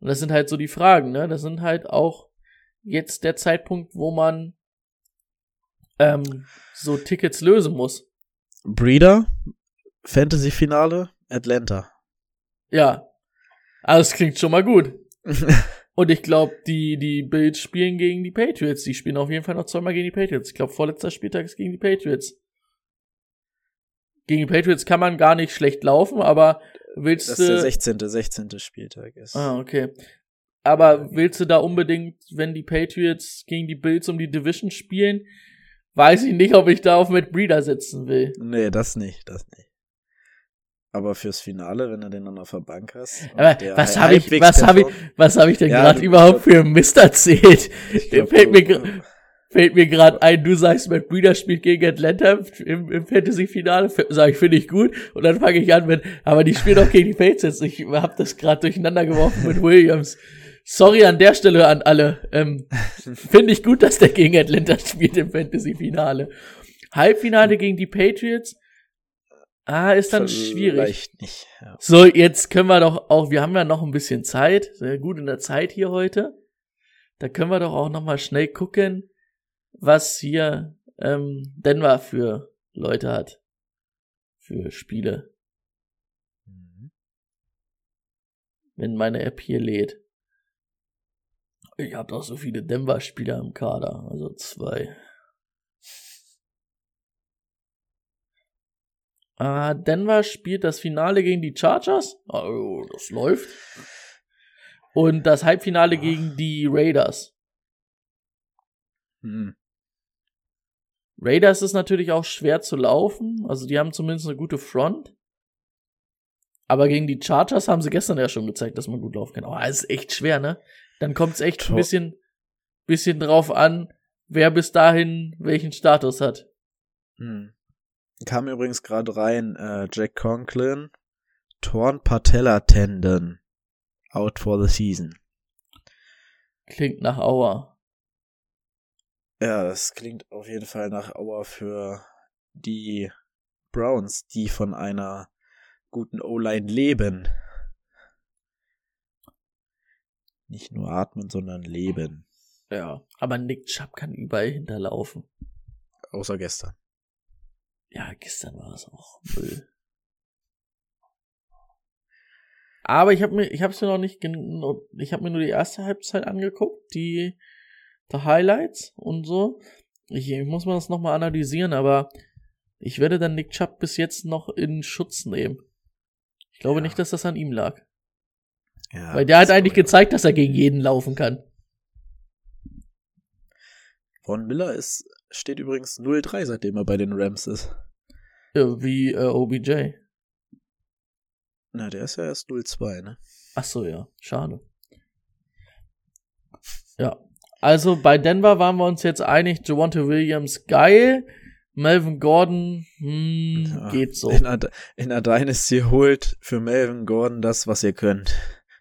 Und das sind halt so die Fragen, ne? Das sind halt auch jetzt der Zeitpunkt, wo man ähm, so Tickets lösen muss. Breeder, Fantasy-Finale, Atlanta. Ja. Also es klingt schon mal gut. Und ich glaube, die, die Bills spielen gegen die Patriots. Die spielen auf jeden Fall noch zweimal gegen die Patriots. Ich glaube, vorletzter Spieltag ist gegen die Patriots. Gegen die Patriots kann man gar nicht schlecht laufen, aber willst Das ist der du. 16. 16. Spieltag ist. Ah, okay. Aber willst du da unbedingt, wenn die Patriots gegen die Bills um die Division spielen, weiß ich nicht, ob ich da auf Matt Breeder setzen will. Nee, das nicht, das nicht. Aber fürs Finale, wenn du den dann auf der Bank hast. Aber was habe ich, was habe ich, was habe ich denn Ja, gerade überhaupt für einen Mist erzählt? Glaub, fällt mir, fällt mir gerade ein, du sagst, Matt Breeder spielt gegen Atlanta im, im Fantasy-Finale, sag ich, finde ich gut. Und dann fange ich an mit, aber die spielen doch gegen die Patriots. Ich habe das gerade durcheinander geworfen mit Williams. Sorry an der Stelle an alle. Ähm, finde ich gut, dass der gegen Atlanta spielt im Fantasy-Finale. Halbfinale gegen die Patriots. Ah, ist dann schwierig. Vielleicht nicht. Ja. So, jetzt können wir doch auch, wir haben ja noch ein bisschen Zeit, sehr gut in der Zeit hier heute. Da können wir doch auch noch mal schnell gucken, was hier ähm, Denver für Leute hat. Für Spiele, Mhm. wenn meine App hier lädt. Ich habe doch so viele Denver-Spieler im Kader, also zwei. Ah, Denver spielt das Finale gegen die Chargers. Oh, das läuft. Und das Halbfinale Ach. gegen die Raiders. Mhm. Raiders ist natürlich auch schwer zu laufen. Also die haben zumindest eine gute Front. Aber gegen die Chargers haben sie gestern ja schon gezeigt, dass man gut laufen kann. Aber es ist echt schwer, ne? Dann kommt es echt ein bisschen, bisschen drauf an, wer bis dahin welchen Status hat. Mhm. Kam übrigens gerade rein, äh, Jack Conklin, Torn Patella Tendon, out for the season. Klingt nach Auer. Ja, das klingt auf jeden Fall nach Auer für die Browns, die von einer guten O-Line leben. Nicht nur atmen, sondern leben. Ja. Aber Nick Chubb kann überall hinterlaufen. Außer gestern. Ja, gestern war es auch Müll. Aber ich habe mir, ich habe es mir noch nicht, ich habe mir nur die erste Halbzeit angeguckt, die, die Highlights und so. Ich, ich muss mal das nochmal analysieren, aber ich werde dann Nick Chubb bis jetzt noch in Schutz nehmen. Ich glaube Ja. nicht, dass das an ihm lag. Ja, Weil der hat eigentlich gezeigt, dass er gegen jeden laufen kann. Von Miller ist, steht übrigens 0-3, seitdem er bei den Rams ist. Ja, wie äh, OBJ. Na, der ist ja erst 0-2, ne? Ach so, ja. Schade. Ja. Also bei Denver waren wir uns jetzt einig, Javante Williams geil, Melvin Gordon, hm, Ja, geht so. In der, in der Dynasty holt für Melvin Gordon das, was ihr könnt.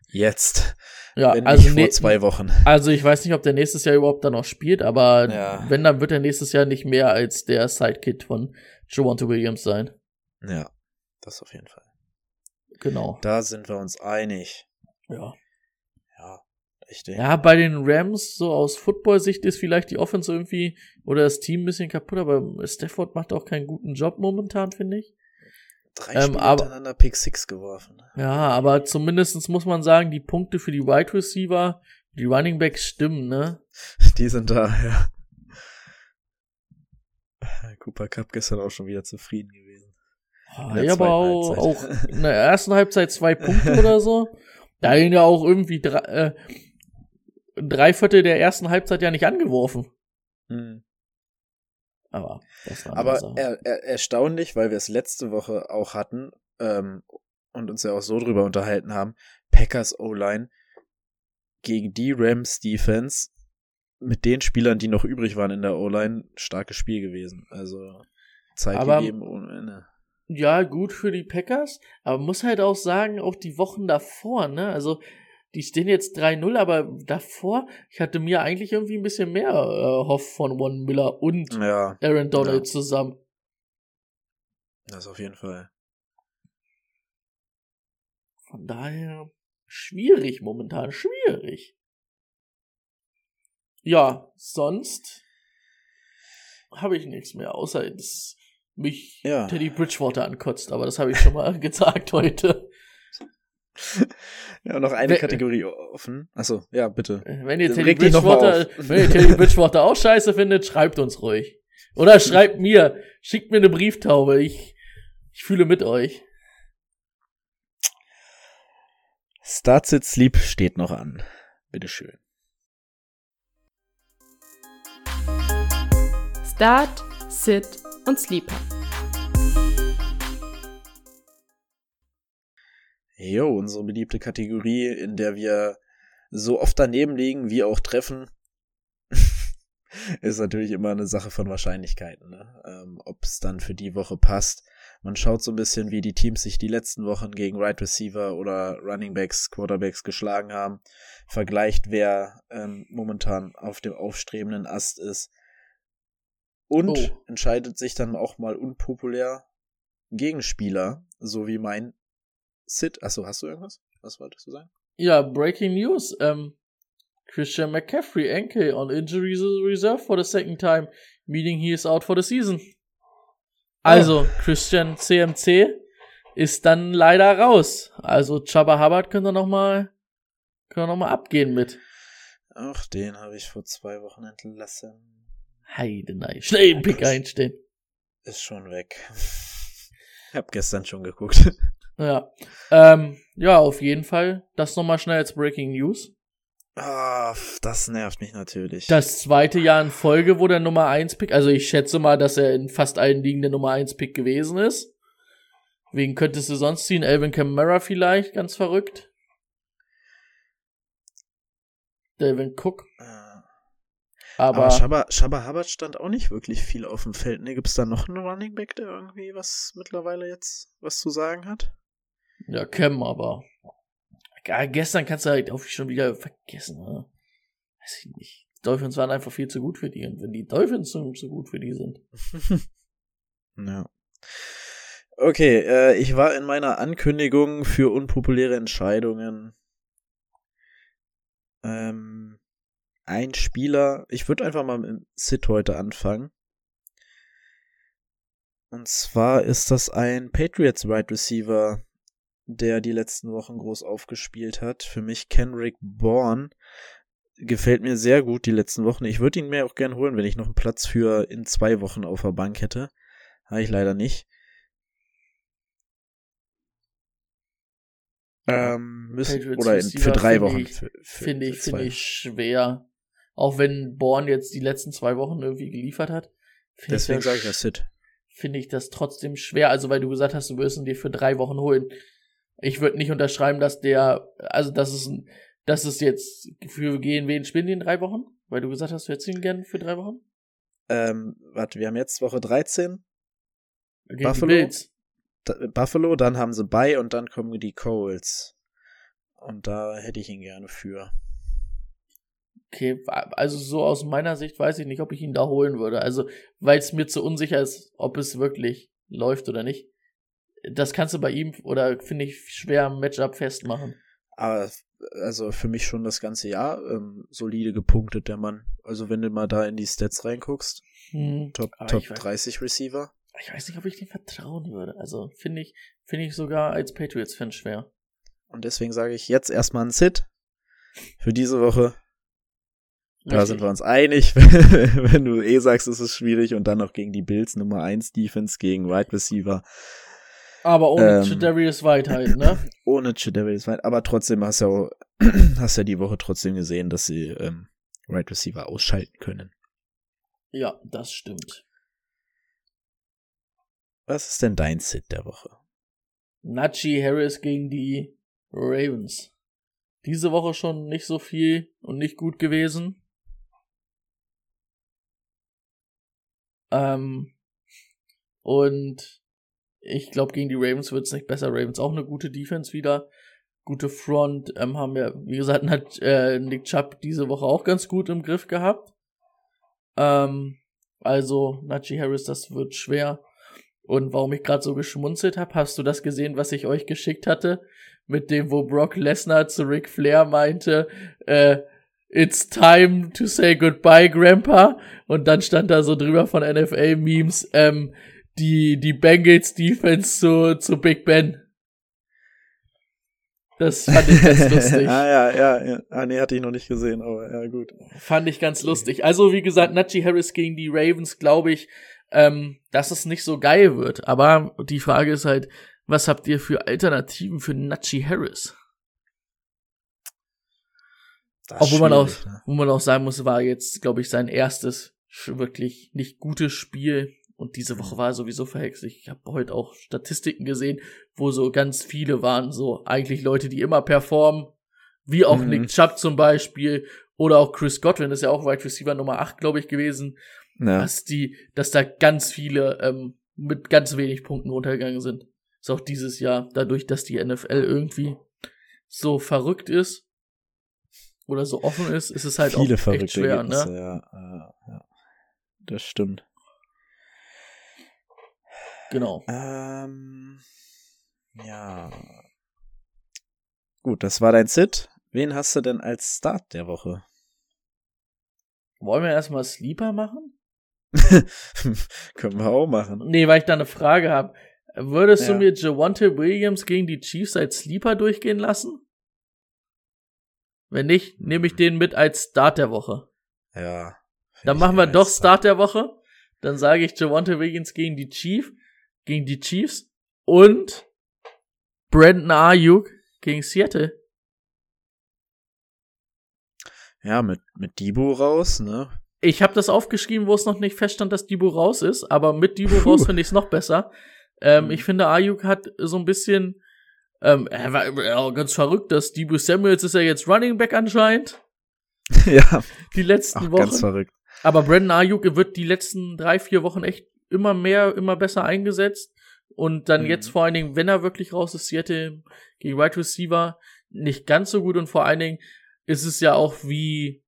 Jetzt. Ja, wenn also, vor zwei Wochen. also ich weiß nicht, ob der nächstes Jahr überhaupt dann noch spielt, aber Ja. wenn, dann wird er nächstes Jahr nicht mehr als der Sidekick von Javonte Williams sein. Ja, das auf jeden Fall. Genau. Da sind wir uns einig. Ja. Ja, ich denke. Ja, bei den Rams, so aus Football-Sicht ist vielleicht die Offense irgendwie oder das Team ein bisschen kaputt, aber Stafford macht auch keinen guten Job momentan, finde ich. Drei ähm, Spiele aber- hintereinander Pick Six geworfen. Ja, aber zumindestens muss man sagen, die Punkte für die Wide Receiver, die Running Backs stimmen, ne? Die sind da, ja. Cooper Cup gestern auch schon wieder zufrieden gewesen. Der Ja, aber auch, auch in der ersten Halbzeit zwei Punkte oder so. Da ihn ja auch irgendwie drei, äh, drei Viertel der ersten Halbzeit ja nicht angeworfen. Hm. Aber Aber er, er, erstaunlich, weil wir es letzte Woche auch hatten ähm, und uns ja auch so drüber unterhalten haben, Packers O-Line gegen die Rams Defense mit den Spielern, die noch übrig waren in der O-Line, starkes Spiel gewesen. Also Zeit Aber- gegeben ohne Ende. Ja, gut für die Packers, aber muss halt auch sagen, auch die Wochen davor, ne? Also, die stehen jetzt 3-0, aber davor, ich hatte mir eigentlich irgendwie ein bisschen mehr äh, Hoff von Von Miller und Ja, Aaron Donald Ja. zusammen. das auf jeden Fall. Von daher schwierig momentan, schwierig. Ja, sonst habe ich nichts mehr, außer dass mich Ja. Teddy Bridgewater ankotzt, aber das habe ich schon mal gesagt heute. Ja, noch eine Wer- Kategorie offen. Achso, ja, bitte. Wenn ihr Teddy Bridgewater, wenn ihr Teddy Bridgewater auch scheiße findet, schreibt uns ruhig. Oder schreibt mir, schickt mir eine Brieftaube. Ich, ich fühle mit euch. Start Sit Sleep steht noch an. Bitteschön. Start, Sit und Sleeper. Jo, unsere beliebte Kategorie, in der wir so oft daneben liegen wie auch treffen, ist natürlich immer eine Sache von Wahrscheinlichkeiten, ne? ähm, ob es dann für die Woche passt. Man schaut so ein bisschen, wie die Teams sich die letzten Wochen gegen Right Receiver oder Running Backs, Quarterbacks geschlagen haben, vergleicht, wer ähm, momentan auf dem aufstrebenden Ast ist und Oh. entscheidet sich dann auch mal unpopulär Gegenspieler, so wie mein Sid. Achso, hast du irgendwas? Was wolltest du sagen? Ja, Breaking News. Ähm, Christian McCaffrey ankle on injury reserve for the second time, meaning he is out for the season. Also, Christian CMC ist dann leider raus. Also, Chubba Hubbard könnte noch mal, könnte noch mal abgehen mit. Ach, den habe ich vor zwei Wochen entlassen. Heidenei. Schnell den Pick einstellen. Ist schon weg. hab gestern schon geguckt. Ja. Ähm, ja, auf jeden Fall. Das nochmal schnell als Breaking News. Ah, das nervt mich natürlich. Das zweite Jahr in Folge, wo der Nummer 1 Pick, also ich schätze mal, dass er in fast allen Ligen der Nummer 1 Pick gewesen ist. Wen könntest du sonst ziehen? Elvin Kamara vielleicht, ganz verrückt. Delvin Cook. Äh, Aber, Aber Shabba, Shabba Hubbard stand auch nicht wirklich viel auf dem Feld. Ne, gibt's da noch einen Running Back, der irgendwie was mittlerweile jetzt was zu sagen hat? Ja, Cam, aber. Ja, gestern kannst du halt auch schon wieder vergessen, ne? Weiß ich nicht. Die Dolphins waren einfach viel zu gut für die. Und wenn die Dolphins so, so gut für die sind. Ja. Okay, äh, ich war in meiner Ankündigung für unpopuläre Entscheidungen. Ähm, ein Spieler, ich würde einfach mal mit Sid heute anfangen. Und zwar ist das ein Patriots Wide Receiver, der die letzten Wochen groß aufgespielt hat. Für mich Kenrick Bourne. Gefällt mir sehr gut die letzten Wochen. Ich würde ihn mir auch gern holen, wenn ich noch einen Platz für in zwei Wochen auf der Bank hätte. Habe ich leider nicht. Ähm, müssen, Patriots oder in, für drei finde Wochen. ich- Finde ich, finde zwei. ich schwer. Auch wenn Born jetzt die letzten zwei Wochen irgendwie geliefert hat. finde Deswegen das sage ich ja Sid. finde ich das trotzdem schwer. Also, weil du gesagt hast, du wirst ihn dir für drei Wochen holen. Ich würde nicht unterschreiben, dass der, also, das ist ein, das ist jetzt für gehen, wen spielen die in drei Wochen? Weil du gesagt hast, du hättest ihn gern für drei Wochen? Ähm, warte, wir haben jetzt Woche 13. Gegen Buffalo? Buffalo, dann haben sie bei und dann kommen die Coles. Und da hätte ich ihn gerne für. Okay, also so aus meiner Sicht weiß ich nicht, ob ich ihn da holen würde. Also, weil es mir zu unsicher ist, ob es wirklich läuft oder nicht. Das kannst du bei ihm oder finde ich schwer am Matchup festmachen. Aber also für mich schon das ganze Jahr ähm, solide gepunktet, der Mann. Also wenn du mal da in die Stats reinguckst, hm, Top, Top 30 Receiver. Ich weiß nicht, ob ich dem vertrauen würde. Also finde ich, finde ich sogar als Patriots-Fan schwer. Und deswegen sage ich jetzt erstmal ein Sit für diese Woche. Da Richtig. sind wir uns einig, wenn du eh sagst, es ist schwierig und dann noch gegen die Bills Nummer 1 Defense gegen Wide right Receiver. Aber ohne ähm, Chidarius White halt, ne? Ohne Chidarius White, aber trotzdem hast du ja, hast ja die Woche trotzdem gesehen, dass sie ähm, Right Receiver ausschalten können. Ja, das stimmt. Was ist denn dein Sit der Woche? Nachi Harris gegen die Ravens. Diese Woche schon nicht so viel und nicht gut gewesen. Ähm, und ich glaube, gegen die Ravens wird es nicht besser. Ravens auch eine gute Defense wieder. Gute Front. Ähm, haben wir, wie gesagt, hat äh, Nick Chubb diese Woche auch ganz gut im Griff gehabt. Ähm, also, Najee Harris, das wird schwer. Und warum ich gerade so geschmunzelt habe, hast du das gesehen, was ich euch geschickt hatte? Mit dem, wo Brock Lesnar zu Ric Flair meinte, äh, It's time to say goodbye, Grandpa. Und dann stand da so drüber von NFL-Memes, ähm, die, die Bengals Defense zu, zu Big Ben. Das fand ich ganz lustig. ah, ja, ja, ja. Ah, nee, hatte ich noch nicht gesehen, aber ja, gut. Fand ich ganz lustig. Also, wie gesagt, Najee Harris gegen die Ravens, glaube ich, ähm, dass es nicht so geil wird. Aber die Frage ist halt, was habt ihr für Alternativen für Najee Harris? Obwohl man auch, ne? wo man auch sagen muss, war jetzt, glaube ich, sein erstes wirklich nicht gutes Spiel. Und diese Woche war sowieso verhext. Ich habe heute auch Statistiken gesehen, wo so ganz viele waren, so eigentlich Leute, die immer performen, wie auch mhm. Nick Chubb zum Beispiel oder auch Chris Godwin, ist ja auch Wide Receiver Nummer 8, glaube ich, gewesen, ja. dass die, dass da ganz viele ähm, mit ganz wenig Punkten runtergegangen sind. Ist auch dieses Jahr, dadurch, dass die NFL irgendwie so verrückt ist oder so offen ist, ist es halt viele auch echt schwer, ne? Ja, ja, ja. Das stimmt. Genau. Ähm, ja. Gut, das war dein Sit. Wen hast du denn als Start der Woche? Wollen wir erstmal Sleeper machen? Können wir auch machen. Nee, weil ich da eine Frage habe. Würdest ja. du mir Javante Williams gegen die Chiefs als Sleeper durchgehen lassen? Wenn nicht, nehme ich den mit als Start der Woche. Ja. Dann machen wir doch Start der Woche. Dann sage ich Javante Williams gegen die Chiefs gegen die Chiefs und Brandon Ayuk gegen Seattle. Ja, mit, mit Debo raus, ne? Ich habe das aufgeschrieben, wo es noch nicht feststand, dass Debo raus ist, aber mit Debo raus finde ich es noch besser. Ähm, mhm. Ich finde, Ayuk hat so ein bisschen, ähm, er war ja, ganz verrückt, dass Debo Samuels ist ja jetzt Running Back anscheinend. ja. Die letzten Ach, Wochen. Ganz verrückt. Aber Brandon Ayuk wird die letzten drei, vier Wochen echt immer mehr, immer besser eingesetzt. Und dann mhm. jetzt vor allen Dingen, wenn er wirklich raus ist, Seattle gegen Wide Receiver nicht ganz so gut. Und vor allen Dingen ist es ja auch wie,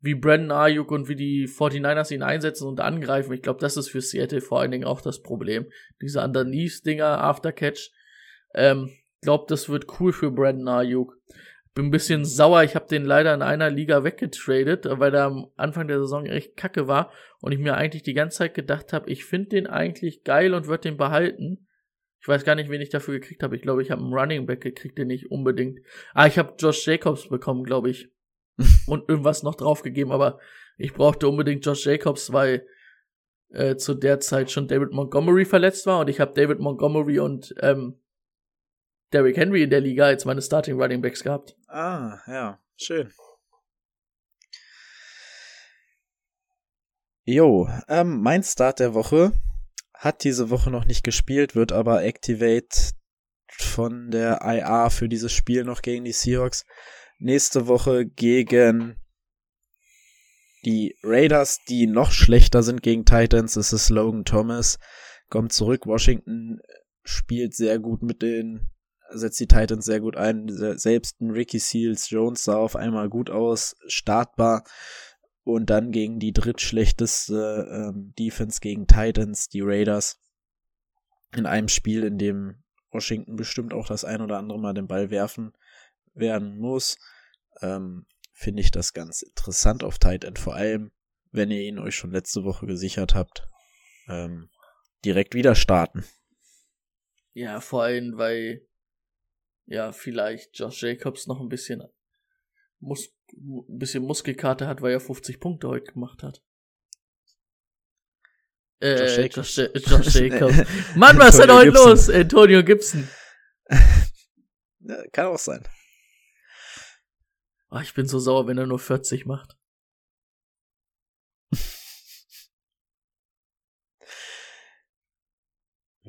wie Brandon Ayuk und wie die 49ers ihn einsetzen und angreifen. Ich glaube, das ist für Seattle vor allen Dingen auch das Problem. Diese Underneath-Dinger, Aftercatch. Ähm, glaube, das wird cool für Brandon Ayuk bin ein bisschen sauer. Ich habe den leider in einer Liga weggetradet, weil er am Anfang der Saison echt kacke war und ich mir eigentlich die ganze Zeit gedacht habe, ich finde den eigentlich geil und würde den behalten. Ich weiß gar nicht, wen ich dafür gekriegt habe. Ich glaube, ich habe einen Running Back gekriegt, den nicht unbedingt. Ah, ich habe Josh Jacobs bekommen, glaube ich. und irgendwas noch draufgegeben, aber ich brauchte unbedingt Josh Jacobs, weil äh, zu der Zeit schon David Montgomery verletzt war und ich habe David Montgomery und ähm, Derrick Henry in der Liga als meine Starting Running Backs gehabt. Ah, ja, schön. Jo, ähm, mein Start der Woche hat diese Woche noch nicht gespielt, wird aber Activate von der IA für dieses Spiel noch gegen die Seahawks. Nächste Woche gegen die Raiders, die noch schlechter sind gegen Titans. Es ist Logan Thomas, kommt zurück. Washington spielt sehr gut mit den setzt die Titans sehr gut ein. Selbst ein Ricky Seals Jones sah auf einmal gut aus, startbar. Und dann gegen die drittschlechteste ähm, Defense gegen Titans, die Raiders. In einem Spiel, in dem Washington bestimmt auch das ein oder andere Mal den Ball werfen werden muss, ähm, finde ich das ganz interessant auf Tight End. Vor allem, wenn ihr ihn euch schon letzte Woche gesichert habt, ähm, direkt wieder starten. Ja, vor allem, weil ja vielleicht Josh Jacobs noch ein bisschen Mus ein bisschen Muskelkarte hat, weil er 50 Punkte heute gemacht hat. Äh, Josh Jacobs. Josh, Josh Jacobs. Mann, was ist denn heute Gibson. los? Antonio Gibson. ja, kann auch sein. Oh, ich bin so sauer, wenn er nur 40 macht.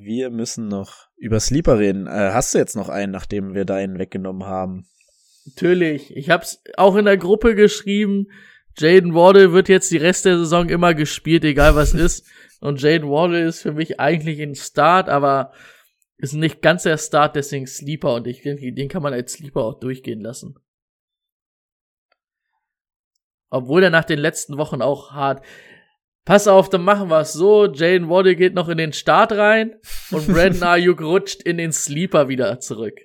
Wir müssen noch über Sleeper reden. Äh, hast du jetzt noch einen, nachdem wir deinen weggenommen haben? Natürlich. Ich hab's auch in der Gruppe geschrieben. Jaden Wardle wird jetzt die Rest der Saison immer gespielt, egal was ist. Und Jaden Wardle ist für mich eigentlich ein Start, aber ist nicht ganz der Start, deswegen Sleeper. Und ich denke, den kann man als Sleeper auch durchgehen lassen. Obwohl er nach den letzten Wochen auch hart. Pass auf, dann machen wir es so. Jane Waddle geht noch in den Start rein und Brandon Ayuk rutscht in den Sleeper wieder zurück.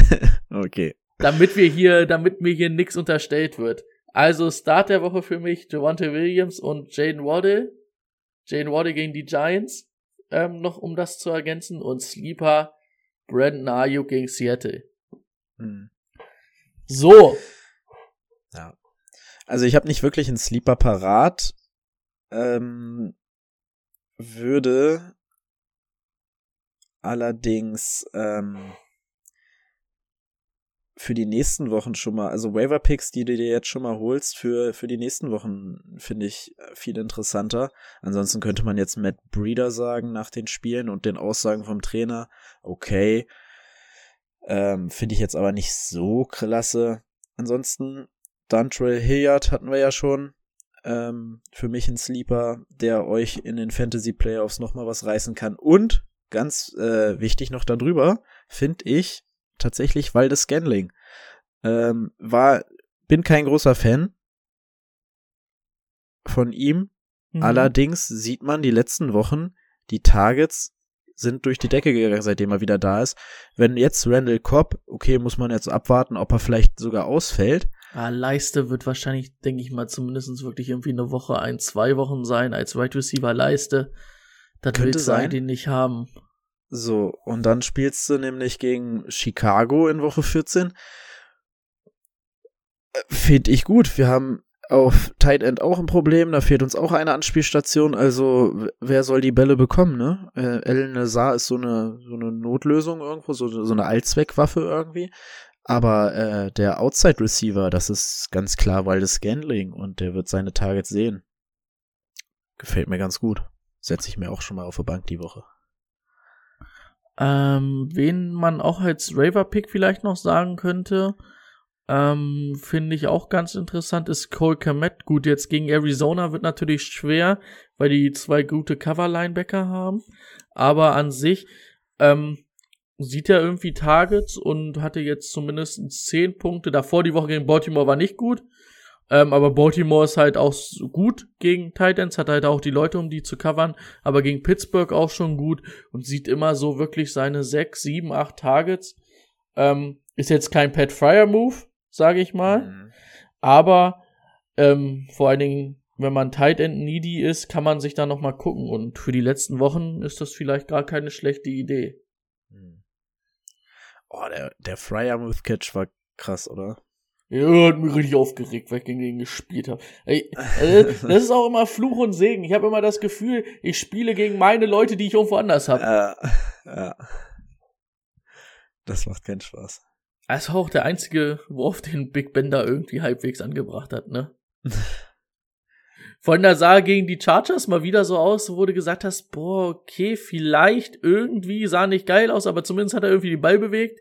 okay. Damit wir hier, damit mir hier nix unterstellt wird. Also Start der Woche für mich Javante Williams und Jane Waddle. Jane Waddle gegen die Giants, ähm, noch um das zu ergänzen. Und Sleeper Brandon Ayuk gegen Seattle. Hm. So. Ja. Also ich habe nicht wirklich einen Sleeper parat. Ähm, würde allerdings ähm, für die nächsten Wochen schon mal, also Waiver Picks, die du dir jetzt schon mal holst, für, für die nächsten Wochen finde ich viel interessanter. Ansonsten könnte man jetzt Matt Breeder sagen nach den Spielen und den Aussagen vom Trainer. Okay. Ähm, finde ich jetzt aber nicht so klasse. Ansonsten Duntrell Hilliard hatten wir ja schon. Ähm, für mich ein Sleeper, der euch in den Fantasy Playoffs nochmal was reißen kann. Und ganz äh, wichtig noch darüber, finde ich tatsächlich Waldes Scanling. Ähm, war, bin kein großer Fan von ihm. Mhm. Allerdings sieht man die letzten Wochen, die Targets sind durch die Decke gegangen, seitdem er wieder da ist. Wenn jetzt Randall Cobb, okay, muss man jetzt abwarten, ob er vielleicht sogar ausfällt. Ah, Leiste wird wahrscheinlich, denke ich mal, zumindest wirklich irgendwie eine Woche, ein, zwei Wochen sein als Wide right Receiver Leiste. Das Könnte willst sein. die nicht haben. So, und dann spielst du nämlich gegen Chicago in Woche 14. Äh, Finde ich gut. Wir haben auf Tight End auch ein Problem. Da fehlt uns auch eine Anspielstation. Also, wer soll die Bälle bekommen, ne? Äh, El Nazar ist so eine, so eine Notlösung irgendwo, so, so eine Allzweckwaffe irgendwie. Aber äh, der Outside Receiver, das ist ganz klar weil das Scandling und der wird seine Targets sehen. Gefällt mir ganz gut. Setze ich mir auch schon mal auf der Bank die Woche. Ähm, wen man auch als Raver-Pick vielleicht noch sagen könnte, ähm, finde ich auch ganz interessant, ist Cole Komet. Gut, jetzt gegen Arizona wird natürlich schwer, weil die zwei gute Cover-Linebacker haben. Aber an sich, ähm, sieht er irgendwie Targets und hatte jetzt zumindest 10 Punkte. Davor die Woche gegen Baltimore war nicht gut. Ähm, aber Baltimore ist halt auch gut gegen Titans, hat halt auch die Leute, um die zu covern, aber gegen Pittsburgh auch schon gut und sieht immer so wirklich seine 6, 7, 8 Targets. Ähm, ist jetzt kein Pat Fryer Move, sage ich mal. Mhm. Aber ähm, vor allen Dingen, wenn man Tight End needy ist, kann man sich da noch mal gucken. Und für die letzten Wochen ist das vielleicht gar keine schlechte Idee. Oh, der, der Fryer Catch war krass, oder? Ja, hat mich richtig aufgeregt, weil ich gegen den gespielt habe. Ey, also, das ist auch immer Fluch und Segen. Ich habe immer das Gefühl, ich spiele gegen meine Leute, die ich irgendwo anders habe. Ja, ja. Das macht keinen Spaß. Er ist auch der einzige, worauf den Big Bender irgendwie halbwegs angebracht hat, ne? Von der sah gegen die Chargers mal wieder so aus, wo du gesagt hast, boah, okay, vielleicht irgendwie sah nicht geil aus, aber zumindest hat er irgendwie den Ball bewegt.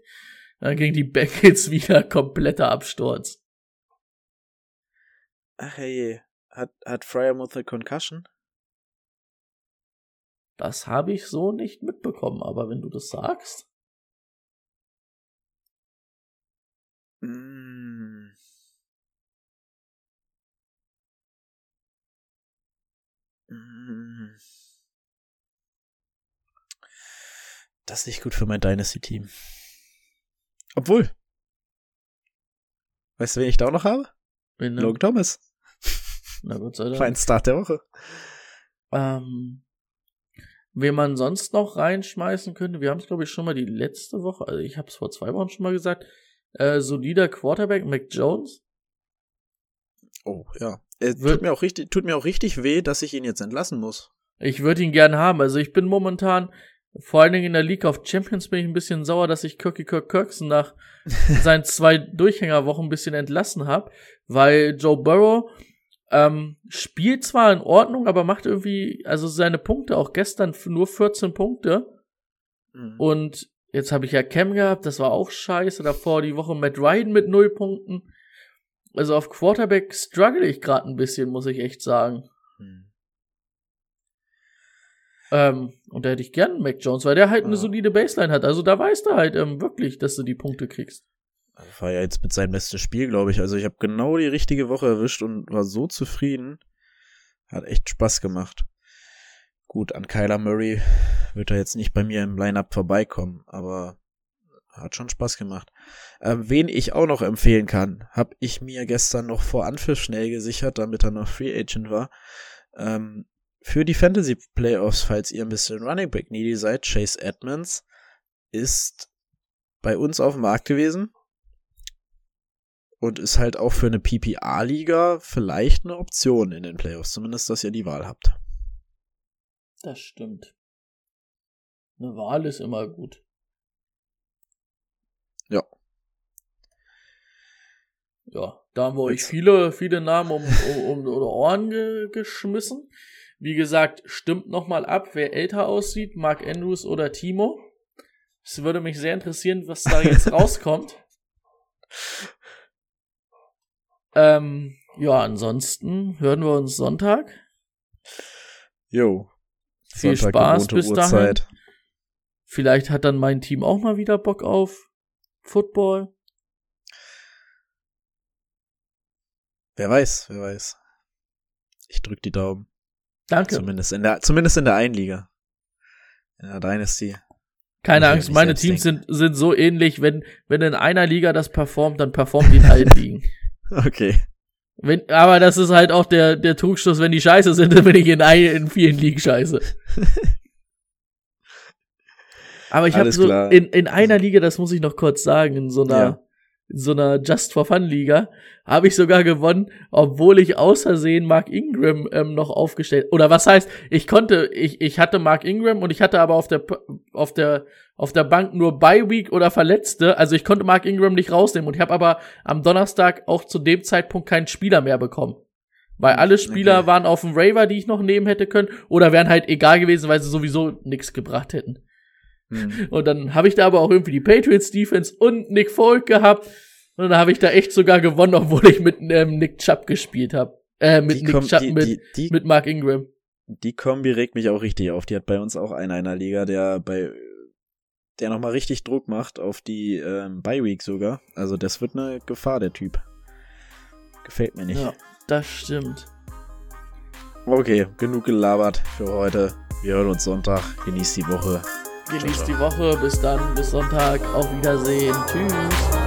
Dann ging die Bengals wieder kompletter Absturz. Ach hey, hat, hat Fryermuth eine Concussion? Das habe ich so nicht mitbekommen, aber wenn du das sagst. Mm. Das ist nicht gut für mein Dynasty-Team. Obwohl. Weißt du, wen ich da auch noch habe? Wen denn? Logan Thomas. Na Gott sei Dank. Fein Start der Woche. Ähm, wen man sonst noch reinschmeißen könnte, wir haben es glaube ich schon mal die letzte Woche, also ich habe es vor zwei Wochen schon mal gesagt, äh, solider Quarterback, Mac Jones. Oh, ja. Es Wird- tut mir auch richtig, tut mir auch richtig weh, dass ich ihn jetzt entlassen muss. Ich würde ihn gern haben. Also ich bin momentan, vor allen Dingen in der League of Champions, bin ich ein bisschen sauer, dass ich Kirky Kirk Kirksen nach seinen zwei Durchhängerwochen ein bisschen entlassen habe, weil Joe Burrow ähm, spielt zwar in Ordnung, aber macht irgendwie, also seine Punkte, auch gestern nur 14 Punkte. Mhm. Und jetzt habe ich ja Cam gehabt, das war auch scheiße. Davor die Woche Matt Ryan mit null Punkten. Also auf Quarterback struggle ich gerade ein bisschen, muss ich echt sagen. Mhm. Ähm, und da hätte ich gern Mac Jones, weil der halt eine Ja. solide Baseline hat. Also da weißt du halt ähm, wirklich, dass du die Punkte kriegst. Das war ja jetzt mit seinem bestes Spiel, glaube ich. Also ich habe genau die richtige Woche erwischt und war so zufrieden. Hat echt Spaß gemacht. Gut, an Kyler Murray wird er jetzt nicht bei mir im Lineup vorbeikommen, aber hat schon Spaß gemacht. Ähm, wen ich auch noch empfehlen kann, habe ich mir gestern noch vor Anpfiff schnell gesichert, damit er noch Free Agent war. Ähm, für die Fantasy Playoffs, falls ihr ein bisschen Running Back needy seid, Chase Edmonds ist bei uns auf dem Markt gewesen und ist halt auch für eine PPA-Liga vielleicht eine Option in den Playoffs, zumindest, dass ihr die Wahl habt. Das stimmt. Eine Wahl ist immer gut. Ja. Ja, da haben wir euch viele, viele Namen um, um, um die Ohren ge geschmissen. Wie gesagt, stimmt nochmal ab, wer älter aussieht, Mark Andrews oder Timo. Es würde mich sehr interessieren, was da jetzt rauskommt. Ähm, ja, ansonsten hören wir uns Sonntag. Jo. Viel Sonntag Spaß bis Uhrzeit. dahin. Vielleicht hat dann mein Team auch mal wieder Bock auf Football. Wer weiß, wer weiß. Ich drück die Daumen. Danke. Zumindest in der, zumindest in der Einliga. In der Dynasty. Keine Angst, meine Teams sind, sind so ähnlich, wenn, wenn in einer Liga das performt, dann performt die in allen Ligen. Okay. Wenn, aber das ist halt auch der, der Trugschluss, wenn die scheiße sind, dann bin ich in, ein, in vielen Ligen scheiße. Aber ich habe so klar. in, in einer Liga, das muss ich noch kurz sagen, in so einer, Ja. In so einer Just for Fun Liga, habe ich sogar gewonnen, obwohl ich außersehen Mark Ingram ähm, noch aufgestellt. Oder was heißt, ich konnte, ich, ich hatte Mark Ingram und ich hatte aber auf der auf der auf der Bank nur Bye Week oder Verletzte. Also ich konnte Mark Ingram nicht rausnehmen und ich habe aber am Donnerstag auch zu dem Zeitpunkt keinen Spieler mehr bekommen. Weil alle Spieler Okay. waren auf dem Raver, die ich noch nehmen hätte können, oder wären halt egal gewesen, weil sie sowieso nichts gebracht hätten. Hm. Und dann habe ich da aber auch irgendwie die Patriots Defense und Nick Folk gehabt. Und dann habe ich da echt sogar gewonnen, obwohl ich mit ähm, Nick Chubb gespielt habe. Äh, mit Die Nick Chubb, die, mit, die, die, mit Mark Ingram. die Kombi regt mich auch richtig auf. Die hat bei uns auch einer in der Liga, der bei der nochmal richtig Druck macht auf die ähm, Bye Week sogar. Also das wird eine Gefahr, der Typ. Gefällt mir nicht. Ja, das stimmt. Okay, genug gelabert für heute. Wir hören uns Sonntag. Genießt die Woche. Genießt die Woche. Bis dann, bis Sonntag. Auf Wiedersehen. Tschüss.